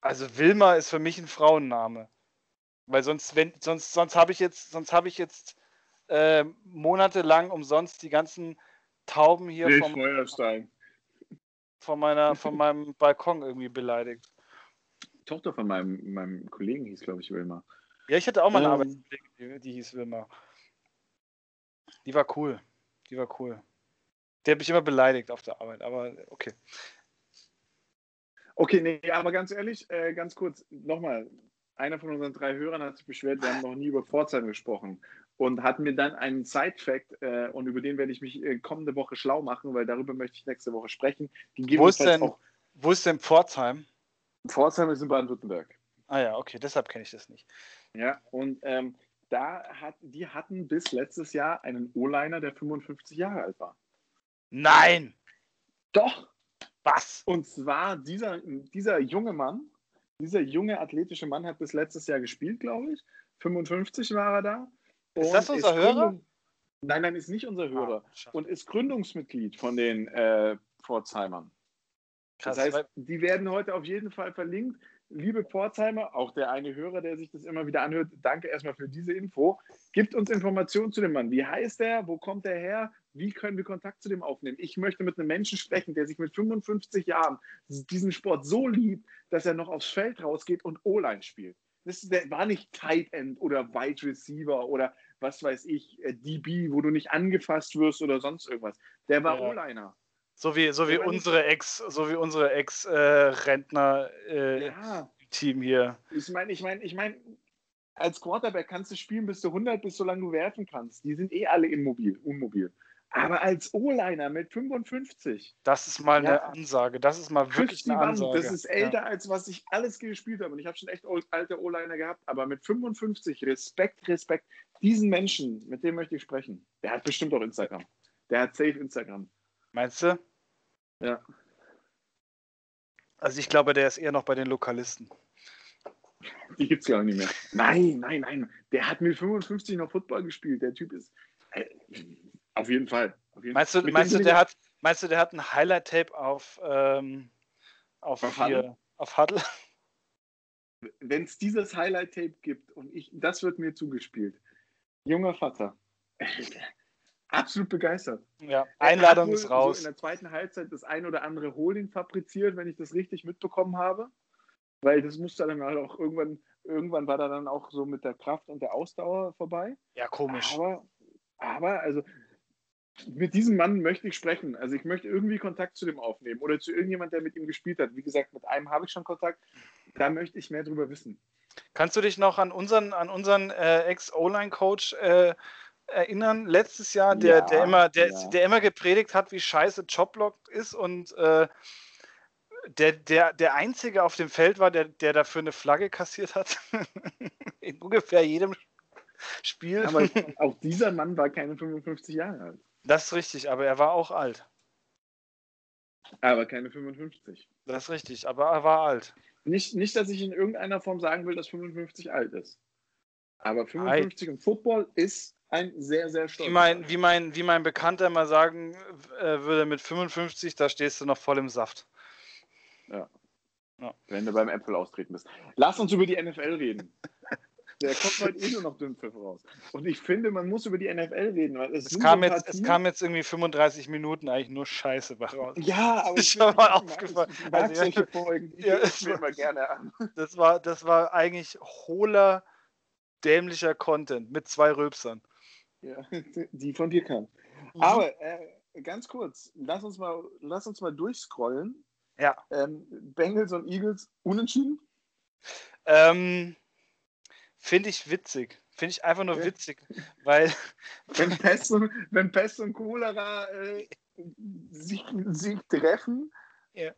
also Wilma ist für mich ein Frauenname. Weil sonst, wenn, sonst, sonst habe ich jetzt, sonst habe ich jetzt äh, monatelang umsonst die ganzen Tauben hier nee, vom, Feuerstein. von, meiner, von meinem Balkon irgendwie beleidigt. Die Tochter von meinem, meinem Kollegen hieß, glaube ich, Wilma. Ja, ich hatte auch mal eine ähm, Arbeitskollegin, die, die hieß Wilma. Die war cool. Die war cool. Der hat mich immer beleidigt auf der Arbeit, aber okay. Okay, nee, aber ganz ehrlich, äh, ganz kurz, nochmal. Einer von unseren drei Hörern hat sich beschwert, wir haben noch nie über Pforzheim gesprochen und hat mir dann einen Side-Fact äh, und über den werde ich mich äh, kommende Woche schlau machen, weil darüber möchte ich nächste Woche sprechen. Wo ist, denn, auch, wo ist denn Pforzheim? Pforzheim ist in Baden-Württemberg. Ah ja, okay, deshalb kenne ich das nicht. Ja, und ähm, da hat, die hatten bis letztes Jahr einen O-Liner, der 55 Jahre alt war. Nein! Doch! Was? Und zwar dieser, dieser junge Mann, dieser junge athletische Mann hat bis letztes Jahr gespielt, glaube ich. 55 war er da. Ist das unser ist Hörer? Gründung, nein, nein, ist nicht unser Hörer. Ah, und ist Gründungsmitglied von den äh, Pforzheimern. Krass, das heißt, die werden heute auf jeden Fall verlinkt. Liebe Pforzheimer, auch der eine Hörer, der sich das immer wieder anhört, danke erstmal für diese Info. Gibt uns Informationen zu dem Mann. Wie heißt er? Wo kommt er her? Wie können wir Kontakt zu dem aufnehmen? Ich möchte mit einem Menschen sprechen, der sich mit 55 Jahren diesen Sport so liebt, dass er noch aufs Feld rausgeht und O-Line spielt. Das war nicht Tight End oder Wide Receiver oder was weiß ich, äh, DB, wo du nicht angefasst wirst oder sonst irgendwas. Der war ja. O-Liner. So wie, so wie unsere Ex, so wie unsere Ex-Rentner äh, äh, ja. Team hier. Ich meine, ich meine, ich meine, als Quarterback kannst du spielen bis zu 100, bis solange du werfen kannst. Die sind eh alle immobil, unmobil. Aber als O-Liner mit 55. Das ist mal ja, eine Ansage. Das ist mal wirklich eine Ansage. Das ist älter, ja. als was ich alles gespielt habe. Und ich habe schon echt alte O-Liner gehabt. Aber mit 55, Respekt, Respekt. Diesen Menschen, mit dem möchte ich sprechen. Der hat bestimmt auch Instagram. Der hat safe Instagram. Meinst du? Ja. Also ich glaube, der ist eher noch bei den Lokalisten. Die gibt es ja auch nicht mehr. Nein, nein, nein. Der hat mit 55 noch Football gespielt. Der Typ ist. Äh, auf jeden Fall. Auf jeden meinst, du, meinst, du, der hat, meinst du, der hat ein Highlight-Tape auf, ähm, auf, auf, Huddle? auf Huddle? Wenn es dieses Highlight-Tape gibt und ich, das wird mir zugespielt. Junger Vater. Absolut begeistert. Ja, Einladung ist raus. So in der zweiten Halbzeit das ein oder andere Holding fabriziert, wenn ich das richtig mitbekommen habe. Weil das musste dann halt auch irgendwann, irgendwann war da dann auch so mit der Kraft und der Ausdauer vorbei. Ja, komisch. Aber, aber also mit diesem Mann möchte ich sprechen. Also ich möchte irgendwie Kontakt zu dem aufnehmen oder zu irgendjemand, der mit ihm gespielt hat. Wie gesagt, mit einem habe ich schon Kontakt. Da möchte ich mehr drüber wissen. Kannst du dich noch an unseren, an unseren äh, Ex-O-Line-Coach äh, erinnern? Letztes Jahr, der, ja, der, immer, der, ja. der immer gepredigt hat, wie scheiße Jobblock ist und äh, der, der, der Einzige auf dem Feld war, der, der dafür eine Flagge kassiert hat. In ungefähr jedem Spiel. Aber auch dieser Mann war keine 55 Jahre alt. Das ist richtig, aber er war auch alt. Aber keine 55. Das ist richtig, aber er war alt. Nicht, nicht, dass ich in irgendeiner Form sagen will, dass 55 alt ist. Aber 55 im Football ist ein sehr, sehr stolzer. Wie mein, wie mein, wie mein Bekannter mal sagen äh, würde, mit 55, da stehst du noch voll im Saft. Ja. ja. Wenn du beim Apple austreten bist. Lass uns über die NFL reden. Der kommt heute eh nur noch Dünnpfiff raus. Und ich finde, man muss über die NFL reden. Weil es, es, kam so jetzt, es kam jetzt irgendwie 35 Minuten eigentlich nur Scheiße raus. Ja, aber ich habe mal aufgefallen. Ich mag also, solche Folgen, die ja, mir immer gerne an. Das war, das war eigentlich hohler, dämlicher Content mit zwei Rülpsern. Ja, die von dir kam. Mhm. Aber äh, ganz kurz, lass uns mal, lass uns mal durchscrollen. Ja. Ähm, Bengals und Eagles unentschieden? Ähm, Finde ich witzig. Finde ich einfach nur witzig, weil. Wenn Pest und, wenn Pest und Cholera äh, sich, sich treffen, ja.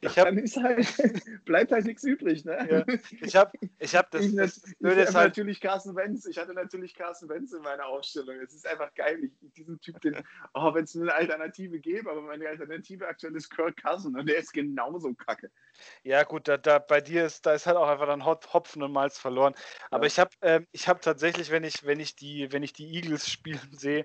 Ich hab, dann ist halt, bleibt halt nichts übrig. Ne? Ja. Ich habe ich hab das. Ich, das, ich, ich halt, natürlich Carsten Wenz. Ich hatte natürlich Carsten Wenz in meiner Aufstellung. Es ist einfach geil. Ich, diesen Typ, den, oh, wenn es eine Alternative gäbe, aber meine Alternative aktuell ist Kurt Cousin und der ist genauso kacke. Ja, gut, da, da bei dir ist, da ist halt auch einfach dann Hopfen und Malz verloren. Aber ja. ich habe äh, hab tatsächlich, wenn ich, wenn ich die, wenn ich die Eagles spielen sehe,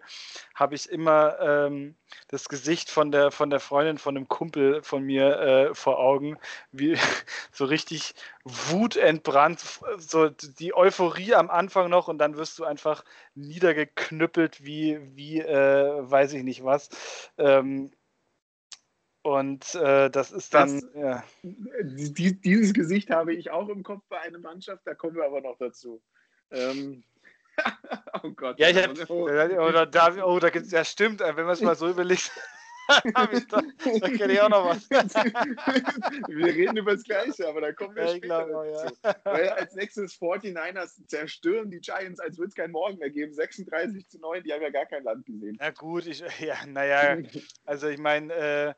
habe ich immer ähm, das Gesicht von der, von der Freundin von einem Kumpel von mir äh, vor Augen, wie so richtig wutentbrannt, so die Euphorie am Anfang noch und dann wirst du einfach niedergeknüppelt wie, wie äh, weiß ich nicht was. Ähm, und äh, das ist dann. Das, ja. die, dieses Gesicht habe ich auch im Kopf bei einer Mannschaft, da kommen wir aber noch dazu. Ähm, oh Gott. Ja, ich hab, oh, oder da, oh, da ja, stimmt, wenn man es mal so überlegt. Da, da kenne ich auch noch was. wir reden über das Gleiche, aber da kommen wir ja, später glaube, dazu. Ja. Weil als nächstes 49ers zerstören die Giants, als würde es keinen Morgen mehr geben. 36 zu 9, die haben ja gar kein Land gesehen. Na gut, ich, ja, naja, also ich meine, äh,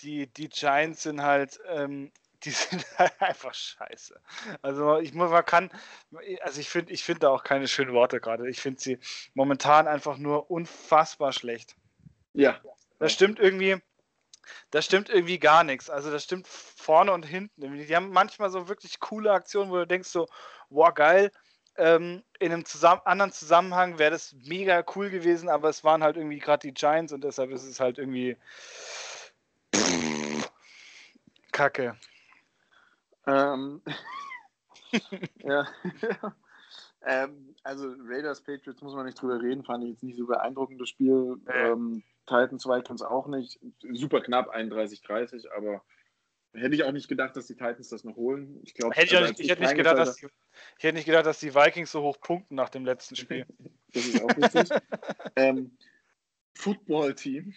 die, die Giants sind halt, ähm, die sind halt einfach scheiße. Also ich muss, man kann, also ich finde, ich finde da auch keine schönen Worte gerade. Ich finde sie momentan einfach nur unfassbar schlecht. Ja. Das stimmt irgendwie, das stimmt irgendwie gar nichts. Also das stimmt vorne und hinten. Die haben manchmal so wirklich coole Aktionen, wo du denkst so, wow, geil. Ähm, in einem zusammen anderen Zusammenhang wäre das mega cool gewesen, aber es waren halt irgendwie gerade die Giants und deshalb ist es halt irgendwie Kacke. Ähm, ja. ähm, also Raiders Patriots muss man nicht drüber reden, fand ich jetzt nicht so beeindruckendes Spiel. Ähm, Titans Vikings auch nicht. Super knapp, 31-30, aber hätte ich auch nicht gedacht, dass die Titans das noch holen. Ich, glaub, hätte also, ich, ich, hätte nicht gedacht, dass die, ich hätte nicht gedacht, dass die Vikings so hoch punkten nach dem letzten Spiel. das ist auch richtig. ähm, Football-Team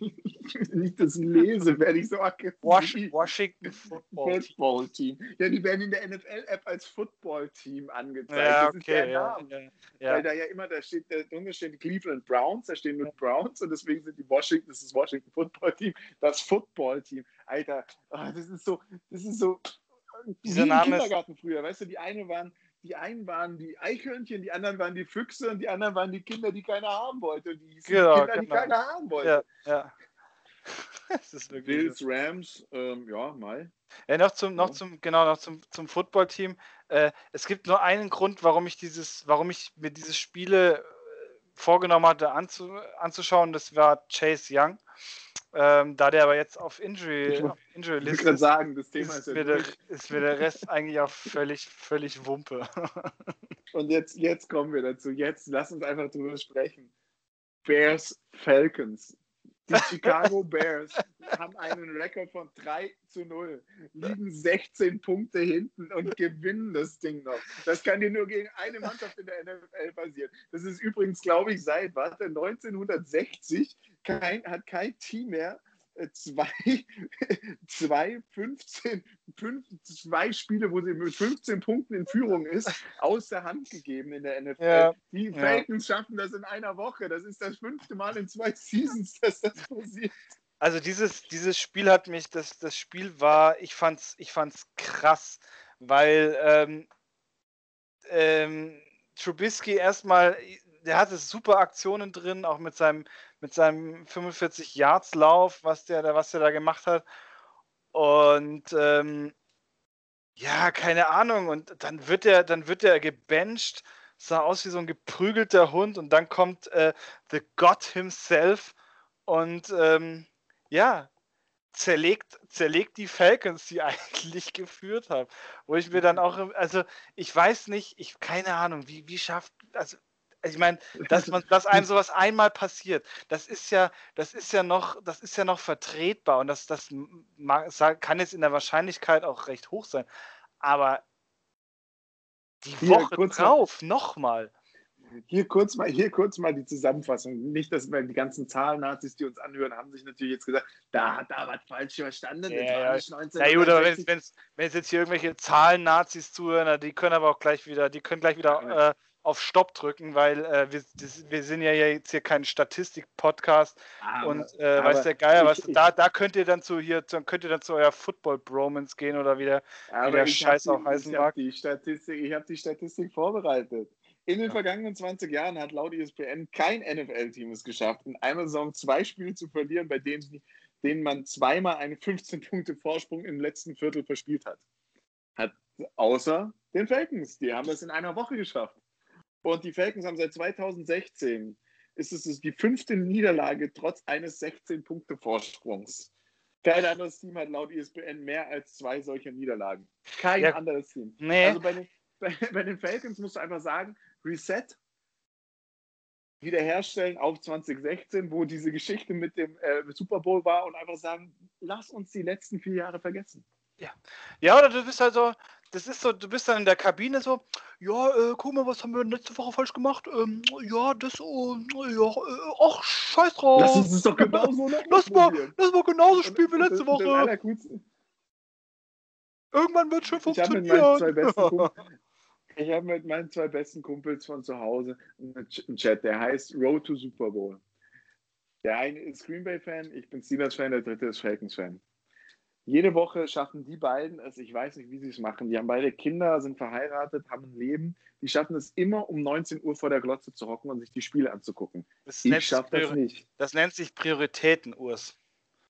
wenn ich das lese, werde ich so aggressiv. Washington Football, Football Team. Ja, die werden in der NFL-App als Football Team angezeigt. Ja, das okay, ist der ja, Name. Ja, Weil da ja immer, da steht, da drunter stehen die Cleveland Browns, da stehen nur Browns und deswegen sind die Washington, das ist Washington Football Team, das Football Team. Alter, oh, das ist so, das ist so. Dieser Name Kindergarten früher, weißt du, die eine waren die einen waren die Eichhörnchen, die anderen waren die Füchse und die anderen waren die Kinder, die keiner haben wollte. Und die genau, Kinder, genau. die keiner haben wollte. Ja, ja. das ist wirklich Bills, so. Rams, ähm, ja, mal. Ja, noch zum, noch zum, genau, noch zum, zum Footballteam. Äh, es gibt nur einen Grund, warum ich dieses, warum ich mir diese Spiele äh, vorgenommen hatte anzu, anzuschauen, das war Chase Young. Ähm, da der aber jetzt auf Injury, ich, auf Injury List ist, sagen, das Thema ist, ist, mir der, ist, mir der, Rest eigentlich auch völlig, völlig Wumpe. Und jetzt, jetzt kommen wir dazu. Jetzt lass uns einfach drüber sprechen. Bears Falcons. Die Chicago Bears haben einen Rekord von 3 zu 0, liegen 16 Punkte hinten und gewinnen das Ding noch. Das kann dir nur gegen eine Mannschaft in der NFL passieren. Das ist übrigens, glaube ich, seit warte, 1960 kein, hat kein Team mehr zwei, zwei, 15, fünf, zwei Spiele, wo sie mit 15 Punkten in Führung ist, aus der Hand gegeben in der NFL. Ja, die Falcons ja. schaffen das in einer Woche. Das ist das fünfte Mal in zwei Seasons, dass das passiert. Also dieses, dieses Spiel hat mich, das, das Spiel war, ich fand's, ich fand's krass, weil ähm, ähm, Trubisky erstmal, der hatte super Aktionen drin, auch mit seinem, mit seinem 45 Yards Lauf, was der, was der da gemacht hat. Und ähm, ja, keine Ahnung. Und dann wird er, dann wird er gebencht, sah aus wie so ein geprügelter Hund. Und dann kommt äh, The God himself und ähm, ja, zerlegt, zerlegt die Falcons, die eigentlich geführt haben. Wo ich mir dann auch, also ich weiß nicht, ich keine Ahnung, wie, wie schafft, also ich meine, dass man, dass einem sowas einmal passiert, das ist ja, das ist ja noch, das ist ja noch vertretbar und das, das kann jetzt in der Wahrscheinlichkeit auch recht hoch sein. Aber die Woche Hier, drauf nochmal. Hier kurz mal, hier kurz mal die Zusammenfassung. Nicht, dass wir die ganzen Zahlen-Nazis, die uns anhören, haben sich natürlich jetzt gesagt, da hat da was falsch verstanden. Ja, ja. ja gut, aber wenn es jetzt hier irgendwelche Zahlen-Nazis zuhören, die können aber auch gleich wieder, die können gleich wieder äh, auf Stopp drücken, weil äh, wir, das, wir sind ja jetzt hier kein Statistik-Podcast und äh, weiß der Geier, was, ich, da, da könnt ihr dann zu hier, dann könnt ihr dann zu euer Football-Bromance gehen oder wie der, wie der Scheiß auch heißen mag. Die Statistik, ich habe die Statistik vorbereitet. In den ja. vergangenen 20 Jahren hat laut ESPN kein NFL-Team es geschafft, in einer Saison zwei Spiele zu verlieren, bei denen, denen man zweimal einen 15-Punkte-Vorsprung im letzten Viertel verspielt hat. Hat außer den Falcons. Die haben es in einer Woche geschafft. Und die Falcons haben seit 2016 ist es die fünfte Niederlage trotz eines 16-Punkte-Vorsprungs. Kein anderes Team hat laut ESPN mehr als zwei solcher Niederlagen. Kein ja. anderes Team. Nee. Also bei den, bei, bei den Falcons musst du einfach sagen, Reset, wiederherstellen auf 2016, wo diese Geschichte mit dem äh, Super Bowl war und einfach sagen, lass uns die letzten vier Jahre vergessen. Ja. Ja, oder du bist also, das ist so, du bist dann in der Kabine so, ja, äh, guck mal, was haben wir letzte Woche falsch gemacht? Ähm, ja, das, oh, ja, äh, ach, scheiß drauf. Lass uns das doch genauso noch lass mal, lass mal genauso spielen wie letzte Woche. Irgendwann wird schon funktionieren. Ich habe mit, meinen zwei besten ich habe mit meinen zwei besten Kumpels von zu Hause einen Chat, der heißt Road to Super Bowl. Der eine ist Green Bay-Fan, ich bin Steelers-Fan, der dritte ist Falcons-Fan. Jede Woche schaffen die beiden es, ich weiß nicht, wie sie es machen. Die haben beide Kinder, sind verheiratet, haben ein Leben. Die schaffen es immer um 19 Uhr vor der Glotze zu hocken und sich die Spiele anzugucken. Das ich schaffe das nicht. Das nennt sich Prioritäten, Urs.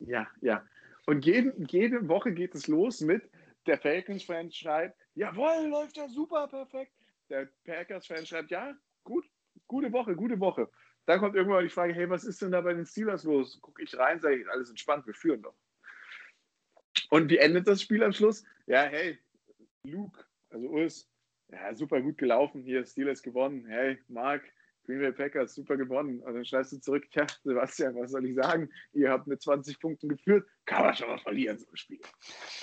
Ja, ja. Und jede, jede Woche geht es los mit, der Falcons-Fan schreibt, jawohl, läuft ja super, perfekt. Der Packers-Fan schreibt, ja, gut, gute Woche, gute Woche. Dann kommt irgendwann die Frage, hey, was ist denn da bei den Steelers los? Gucke ich rein, sage ich, alles entspannt, wir führen doch. Und wie endet das Spiel am Schluss? Ja, hey, Luke, also Urs, ja, super gut gelaufen, hier Steelers gewonnen. Hey, Mark, Green Bay Packers, super gewonnen. Und dann schreibst du zurück, ja, Sebastian, was soll ich sagen? Ihr habt mit 20 Punkten geführt, kann man schon mal verlieren, so ein Spiel.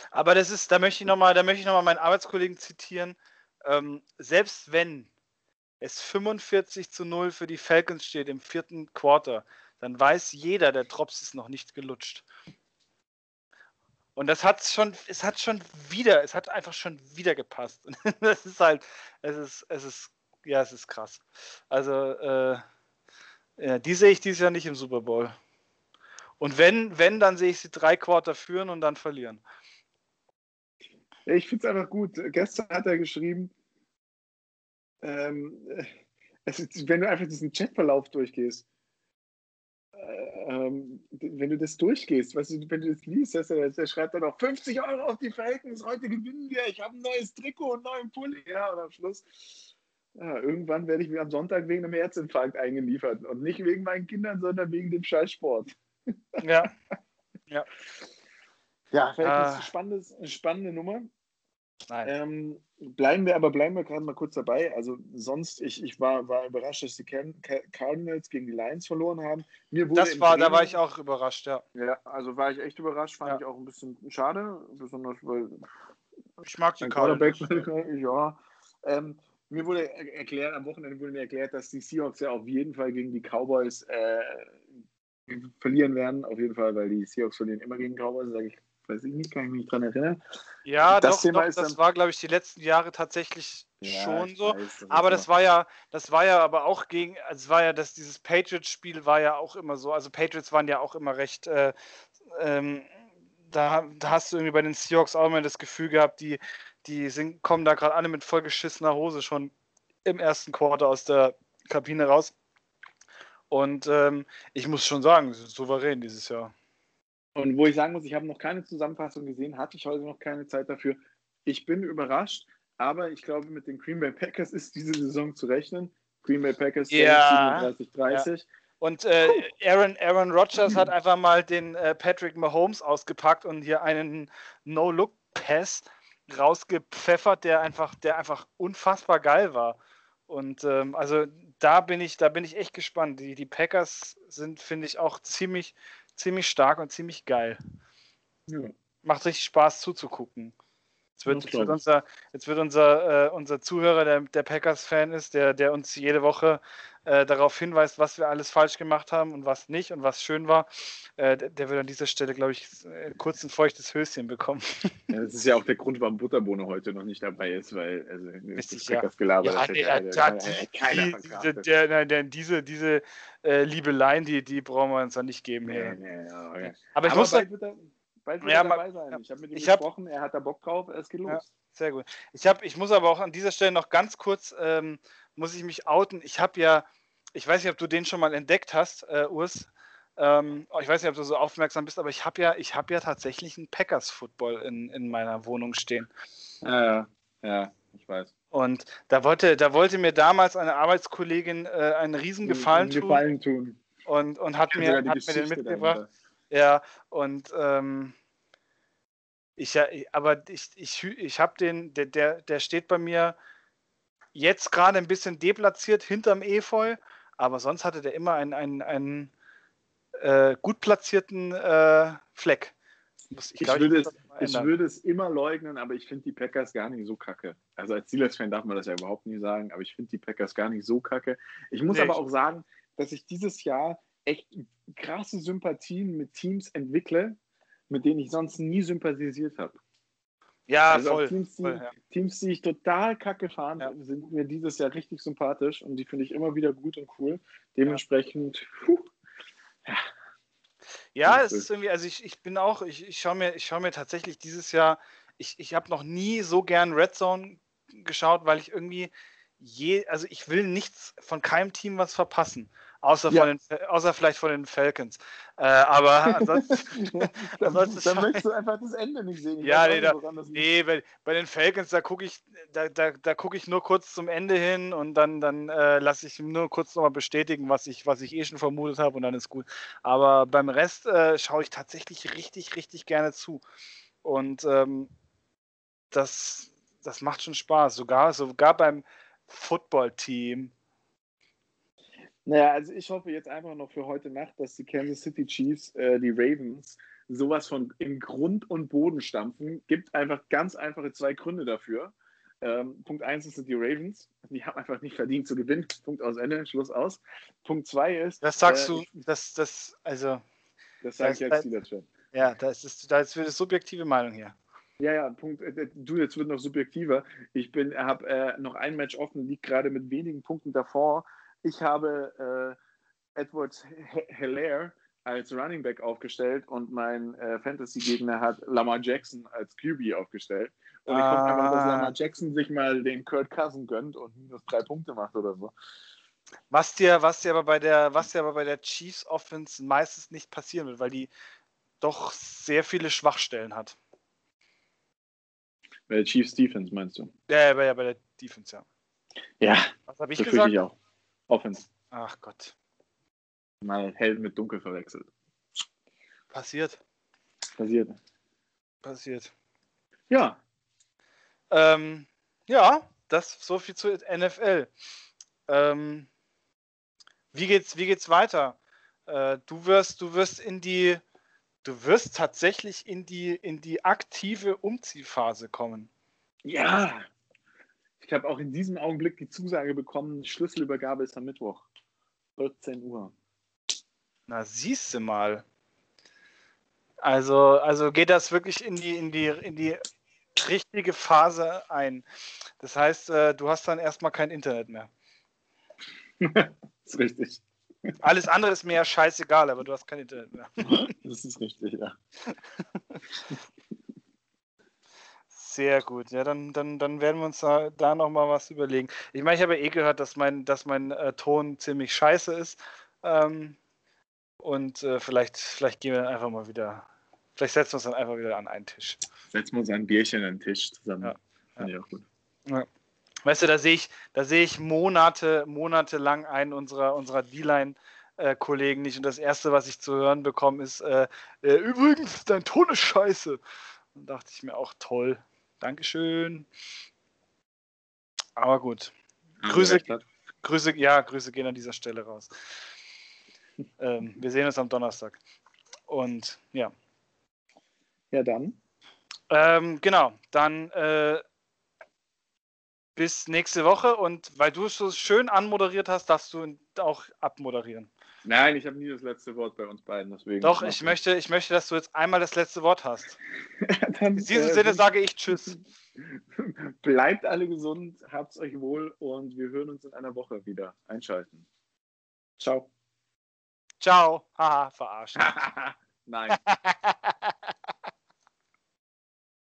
Aber das ist, da möchte ich nochmal, da möchte ich nochmal meinen Arbeitskollegen zitieren. Ähm, selbst wenn es 45 zu 0 für die Falcons steht im vierten Quarter, dann weiß jeder, der Drops ist noch nicht gelutscht. Und das hat schon, es hat schon wieder, es hat einfach schon wieder gepasst. das ist halt, es ist, es ist ja, es ist krass. Also, äh, ja, die sehe ich dieses Jahr nicht im Super Bowl. Und wenn, wenn, dann sehe ich sie drei Quarter führen und dann verlieren. Ich finde es einfach gut. Gestern hat er geschrieben, ähm, ist, wenn du einfach diesen Chatverlauf durchgehst, ähm, wenn du das durchgehst, weißt du, wenn du das liest, er, der schreibt dann auch 50 Euro auf die Falcons, heute gewinnen wir, ich habe ein neues Trikot und einen neuen Pulli. Ja, und am Schluss ja, irgendwann werde ich mir am Sonntag wegen einem Herzinfarkt eingeliefert. Und nicht wegen meinen Kindern, sondern wegen dem Scheißsport. Ja. ja. Ja, vielleicht ah. ist eine spannende, spannende Nummer. Ähm, bleiben wir aber bleiben wir gerade mal kurz dabei. Also sonst, ich, ich war, war überrascht, dass die Cardinals gegen die Lions verloren haben. Mir wurde das war, Training, da war ich auch überrascht, ja. Ja, also war ich echt überrascht, fand ja. ich auch ein bisschen schade, besonders weil ich mag die Cardinals. Ja, ähm, mir wurde erklärt, am Wochenende wurde mir erklärt, dass die Seahawks ja auf jeden Fall gegen die Cowboys äh, verlieren werden. Auf jeden Fall, weil die Seahawks verlieren immer gegen Cowboys, sage ich, weiß ich nicht, kann ich mich dran erinnern. Ja, das, doch, Thema doch, das war, glaube ich, die letzten Jahre tatsächlich ja, schon so. Weiß, das aber das war ja, das war ja aber auch gegen, also es war ja, dass dieses Patriots-Spiel war ja auch immer so. Also Patriots waren ja auch immer recht, äh, ähm, da, da, hast du irgendwie bei den Seahawks auch immer das Gefühl gehabt, die, die sind, kommen da gerade alle mit vollgeschissener Hose schon im ersten Quarter aus der Kabine raus. Und ähm, ich muss schon sagen, souverän dieses Jahr. Und wo ich sagen muss, ich habe noch keine Zusammenfassung gesehen, hatte ich heute noch keine Zeit dafür. Ich bin überrascht, aber ich glaube, mit den Green Bay Packers ist diese Saison zu rechnen. Green Bay Packers ja, 37-30. Ja. Und äh, Aaron, Aaron Rodgers hat einfach mal den äh, Patrick Mahomes ausgepackt und hier einen No-Look-Pass rausgepfeffert, der einfach, der einfach unfassbar geil war. Und ähm, also da bin ich, da bin ich echt gespannt. Die, die Packers sind, finde ich, auch ziemlich, ziemlich stark und ziemlich geil. Ja. Macht richtig Spaß zuzugucken. Jetzt wird, jetzt wird unser, jetzt wird unser, äh, unser Zuhörer, der, der Packers-Fan ist, der, der uns jede Woche äh, darauf hinweist, was wir alles falsch gemacht haben und was nicht und was schön war, äh, der, der, wird an dieser Stelle, glaube ich, äh, kurz ein feuchtes Höschen bekommen. Ja, das ist ja auch der Grund, warum Butterbohne heute noch nicht dabei ist, weil also, Richtig, das ja. Gelaber, ja, der, der, der, der, der, der, diese, diese äh, Liebeleien, die, die brauchen wir uns dann nicht geben. Nee, nee, okay. Aber ich Aber muss sagen, wird ja, dabei sein. Ich habe mit ihm gesprochen, hab, er hat da Bock drauf, es geht los. Ja, sehr gut. Ich, hab, ich muss aber auch an dieser Stelle noch ganz kurz, ähm, muss ich mich outen. Ich habe ja, ich weiß nicht, ob du den schon mal entdeckt hast, äh, Urs. Ähm, ich weiß nicht, ob du so aufmerksam bist, aber ich habe ja, ich ja tatsächlich einen Packers-Football in, in meiner Wohnung stehen. Ja, ja, ich weiß. Und da wollte, da wollte mir damals eine Arbeitskollegin äh, einen riesen Gefallen, Gefallen tun. Und, und hat, mir, hat mir den mitgebracht. Dahinter. Ja, und ähm, ich, aber ich, ich, ich habe den, der, der, der steht bei mir jetzt gerade ein bisschen deplatziert hinterm Efeu, aber sonst hatte der immer einen, einen, einen äh, gut platzierten äh, Fleck. ich, ich, glaub, würde ich, es, ich würde es immer leugnen, aber ich finde die Packers gar nicht so kacke. Also als Steelers-Fan darf man das ja überhaupt nie sagen, aber ich finde die Packers gar nicht so kacke. Ich muss nee, aber auch sagen, dass ich dieses Jahr echt krasse Sympathien mit Teams entwickle, mit denen ich sonst nie sympathisiert habe. Ja, also voll. Teams die, voll ja. Teams, die ich total kacke fahren, ja. sind mir dieses Jahr richtig sympathisch und die finde ich immer wieder gut und cool. Dementsprechend, puh, ja. Ja, es ist irgendwie, also ich, ich bin auch, ich, ich schaue mir, schau mir tatsächlich dieses Jahr, ich, ich habe noch nie so gern Red Zone geschaut, weil ich irgendwie je, also ich will nichts von keinem Team was verpassen. Außer, ja. von den, außer vielleicht von den Falcons. Äh, aber ansonsten. ansonsten dann möchtest du einfach das Ende nicht sehen. Ich ja, nee, da, nee bei, bei, den Falcons, da gucke ich, da, da, da guck ich nur kurz zum Ende hin und dann, dann äh, lasse ich nur kurz nochmal bestätigen, was ich, was ich eh schon vermutet habe und dann ist gut. Aber beim Rest äh, schaue ich tatsächlich richtig, richtig gerne zu. Und ähm, das, das macht schon Spaß. Sogar, sogar beim Football-Team naja, also ich hoffe jetzt einfach noch für heute Nacht, dass die Kansas City Chiefs äh, die Ravens sowas von in Grund und Boden stampfen. Gibt einfach ganz einfache zwei Gründe dafür. Ähm, Punkt eins sind die Ravens. Die haben einfach nicht verdient zu gewinnen. Punkt aus Ende, Schluss aus. Punkt zwei ist. Das sagst äh, du, das, das, also. Das sage ich als Steelers schon. Ja, das ist, das ist für eine subjektive Meinung hier. Ja, ja, Punkt. Äh, du, jetzt wird noch subjektiver. Ich habe äh, noch ein Match offen, liegt gerade mit wenigen Punkten davor. Ich habe äh, Edward Hilaire als Running Back aufgestellt und mein äh, Fantasy-Gegner hat Lamar Jackson als QB aufgestellt. Und ich hoffe einfach, dass Lamar ah. Jackson sich mal den Kurt Cousin gönnt und minus drei Punkte macht oder so. Was dir, was dir aber bei der, was dir aber bei der Chiefs Offense meistens nicht passieren wird, weil die doch sehr viele Schwachstellen hat. Bei der Chiefs Defense meinst du? Ja, ja, bei der Defense, ja. Ja. Was habe ich gesagt? Ich auch. Offense. Ach Gott. Mal hell mit dunkel verwechselt. Passiert. Passiert. Passiert. Ja. Ähm, ja, das so viel zu NFL. Ähm, wie geht's, wie geht's weiter? Äh, du wirst, du wirst in die, du wirst tatsächlich in die, in die aktive Umziehphase kommen. Ja, ich habe auch in diesem Augenblick die Zusage bekommen, Schlüsselübergabe ist am Mittwoch, 14 Uhr. Na, siehst du mal. Also, also geht das wirklich in die, in die, in die richtige Phase ein. Das heißt, äh, du hast dann erstmal kein Internet mehr. das ist richtig. Alles andere ist mir ja scheißegal, aber du hast kein Internet mehr. das ist richtig, ja. Sehr gut. Ja, dann, dann, dann werden wir uns da, da nochmal was überlegen. Ich meine, ich habe ja eh gehört, dass mein, dass mein äh, Ton ziemlich scheiße ist. Ähm, und äh, vielleicht, vielleicht gehen wir dann einfach mal wieder, vielleicht setzen wir uns dann einfach wieder an einen Tisch. Setzen wir uns ein Bierchen an den Tisch zusammen. Ja, Finde ja. ich auch gut. Ja. Weißt du, da sehe ich, da sehe ich Monate, monatelang einen unserer, unserer D-Line äh, Kollegen nicht. Und das erste, was ich zu hören bekomme, ist äh, äh, übrigens, dein Ton ist scheiße. Und dachte ich mir auch toll. Dankeschön. Aber gut. Grüße, Grüße, ja, Grüße gehen an dieser Stelle raus. ähm, wir sehen uns am Donnerstag. Und ja. Ja, dann. Ähm, genau, dann äh, bis nächste Woche und weil du es so schön anmoderiert hast, darfst du auch abmoderieren. Nein, ich habe nie das letzte Wort bei uns beiden, deswegen. Doch, ich möchte, ich möchte, dass du jetzt einmal das letzte Wort hast. Dann, In diesem äh, Sinne sage ich Tschüss. Bleibt alle gesund, habt's euch wohl und wir hören uns in einer Woche wieder. Einschalten. Ciao. Ciao. Haha, verarscht. Nein.